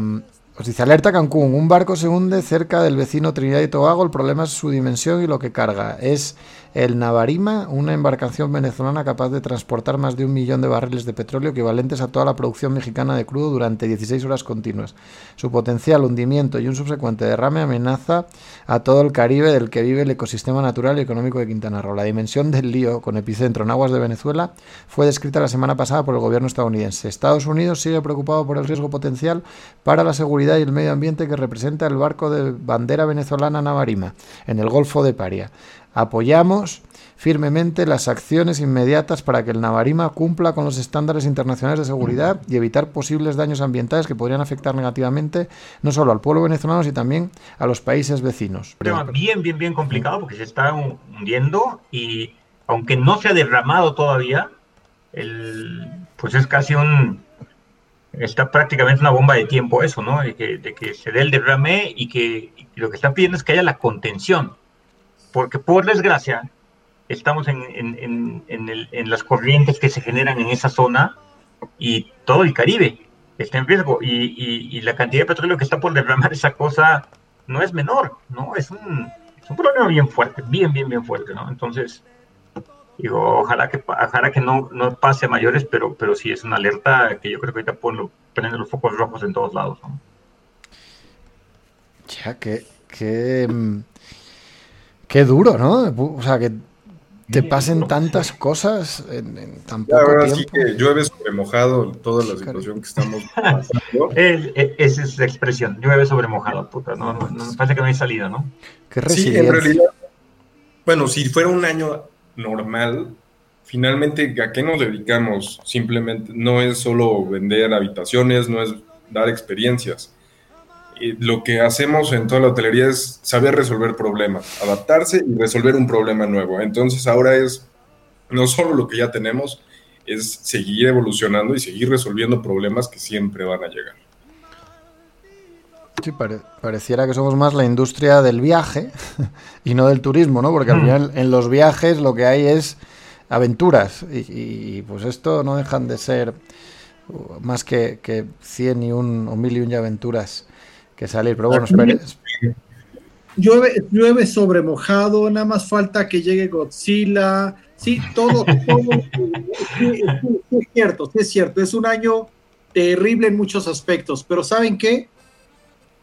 os dice, alerta Cancún, un barco se hunde cerca del vecino Trinidad y Tobago, el problema es su dimensión y lo que carga. Es el Navarima, una embarcación venezolana capaz de transportar más de un millón de barriles de petróleo equivalentes a toda la producción mexicana de crudo durante 16 horas continuas. Su potencial hundimiento y un subsecuente derrame amenaza a todo el Caribe del que vive el ecosistema natural y económico de Quintana Roo. La dimensión del lío, con epicentro en aguas de Venezuela, fue descrita la semana pasada por el gobierno estadounidense. Estados Unidos sigue preocupado por el riesgo potencial para la seguridad y el medio ambiente que representa el barco de bandera venezolana Navarima en el Golfo de Paria. Apoyamos firmemente las acciones inmediatas para que el Navarima cumpla con los estándares internacionales de seguridad y evitar posibles daños ambientales que podrían afectar negativamente no solo al pueblo venezolano, sino también a los países vecinos. tema bien, bien, bien complicado porque se está hu- hundiendo y aunque no se ha derramado todavía, el, pues es casi un, está prácticamente una bomba de tiempo eso, ¿no? De que, se dé el derrame y que lo que están pidiendo es que haya la contención, porque por desgracia estamos en, en, en, en las corrientes que se generan en esa zona y todo el Caribe está en riesgo y, y- la cantidad de petróleo que está por derramar esa cosa no es menor, ¿no? Es un, problema bien fuerte, bien, bien, bien fuerte, ¿no? Entonces, digo, ojalá que, ojalá que no, no pase a mayores, pero, pero sí es una alerta que yo creo que ahorita pone, prende los focos rojos en todos lados, ¿no? Ya, qué, qué, mm, qué duro, ¿no? O sea, que te pasen tantas cosas en, en tan poco ahora sí tiempo. que llueve sobre mojado toda la situación que estamos pasando. Es- es- esa es la expresión, llueve sobre mojado, puta, no, no, no, me parece que no hay salida, ¿no? Qué Sí, en realidad, bueno, si fuera un año normal, finalmente, ¿a qué nos dedicamos? Simplemente no es solo vender habitaciones, no es dar experiencias. Lo que hacemos en toda la hotelería es saber resolver problemas, adaptarse y resolver un problema nuevo. Entonces ahora es no solo lo que ya tenemos, es seguir evolucionando y seguir resolviendo problemas que siempre van a llegar. Sí, pare- pareciera que somos más la industria del viaje y no del turismo, ¿no? Porque al Mm. final en los viajes lo que hay es aventuras y, y, pues esto no dejan de ser uh, más que, que 100 y un o mil y un aventuras que salir. Pero bueno, espere- Llueve, llueve sobre mojado, nada más falta que llegue Godzilla. Sí, todo, todo. Sí, sí, sí es cierto, sí es cierto. Es un año terrible en muchos aspectos, pero ¿saben qué?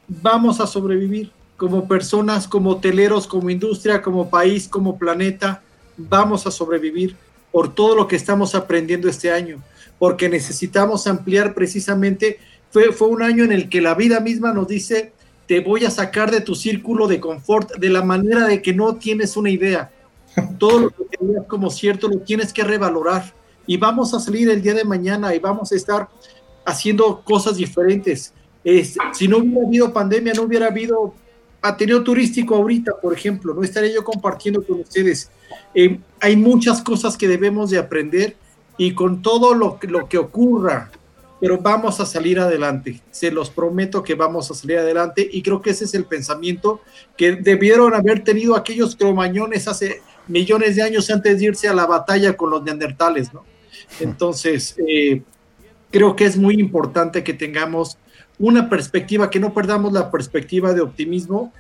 Vamos a sobrevivir como personas, como hoteleros, como industria, como país, como planeta. Vamos a sobrevivir por todo lo que estamos aprendiendo este año, porque necesitamos ampliar precisamente. Fue, fue un año en el que la vida misma nos dice, te voy a sacar de tu círculo de confort de la manera de que no tienes una idea. Todo lo que tenías como cierto lo tienes que revalorar. Y vamos a salir el día de mañana y vamos a estar haciendo cosas diferentes. Es, si no hubiera habido pandemia, no hubiera habido Ateneo Turístico ahorita, por ejemplo, no estaría yo compartiendo con ustedes. Eh, hay muchas cosas que debemos de aprender y con todo lo que ocurra, pero vamos a salir adelante. Se los prometo que vamos a salir adelante y creo que ese es el pensamiento que debieron haber tenido aquellos cromañones hace millones de años antes de irse a la batalla con los neandertales, ¿no? Entonces, eh, creo que es muy importante que tengamos una perspectiva, que no perdamos la perspectiva de optimismo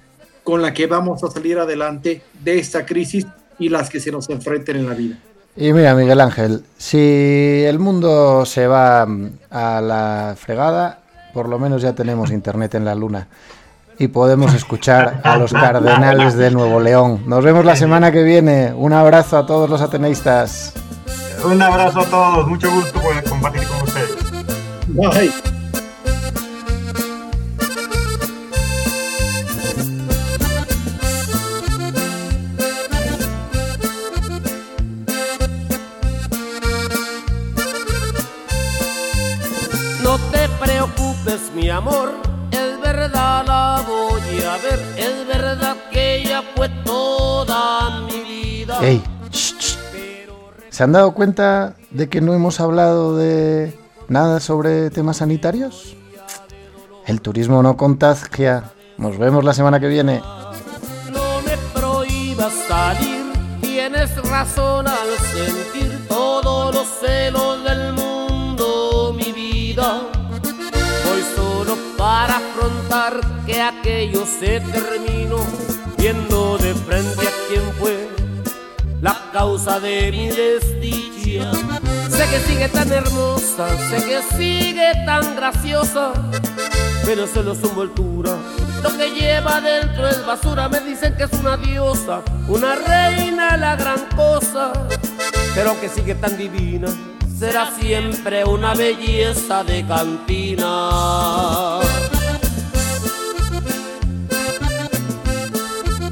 con la que vamos a salir adelante de esta crisis y las que se nos enfrenten en la vida. Y mira, Miguel Ángel, si el mundo se va mm, a la fregada, por lo menos ya tenemos internet en la luna y podemos escuchar a los cardenales de Nuevo León. Nos vemos la semana que viene. Un abrazo a todos los ateneístas. Un abrazo a todos, mucho gusto por compartir con ustedes. Bye. Ver, es verdad que ella fue toda mi vida. Ey, shh, shh. Pero ¿Se han dado cuenta de que no hemos hablado de nada sobre temas sanitarios? El turismo no contagia. Nos vemos la semana que viene. No me prohíbas salir, tienes razón al sentir que aquello se terminó, viendo de frente a quien fue la causa de mi desdicha. Sé que sigue tan hermosa, sé que sigue tan graciosa, pero solo su envoltura. Lo que lleva dentro es basura, me dicen que es una diosa, una reina, la gran cosa. Pero aunque sigue tan divina, será siempre una belleza de cantina.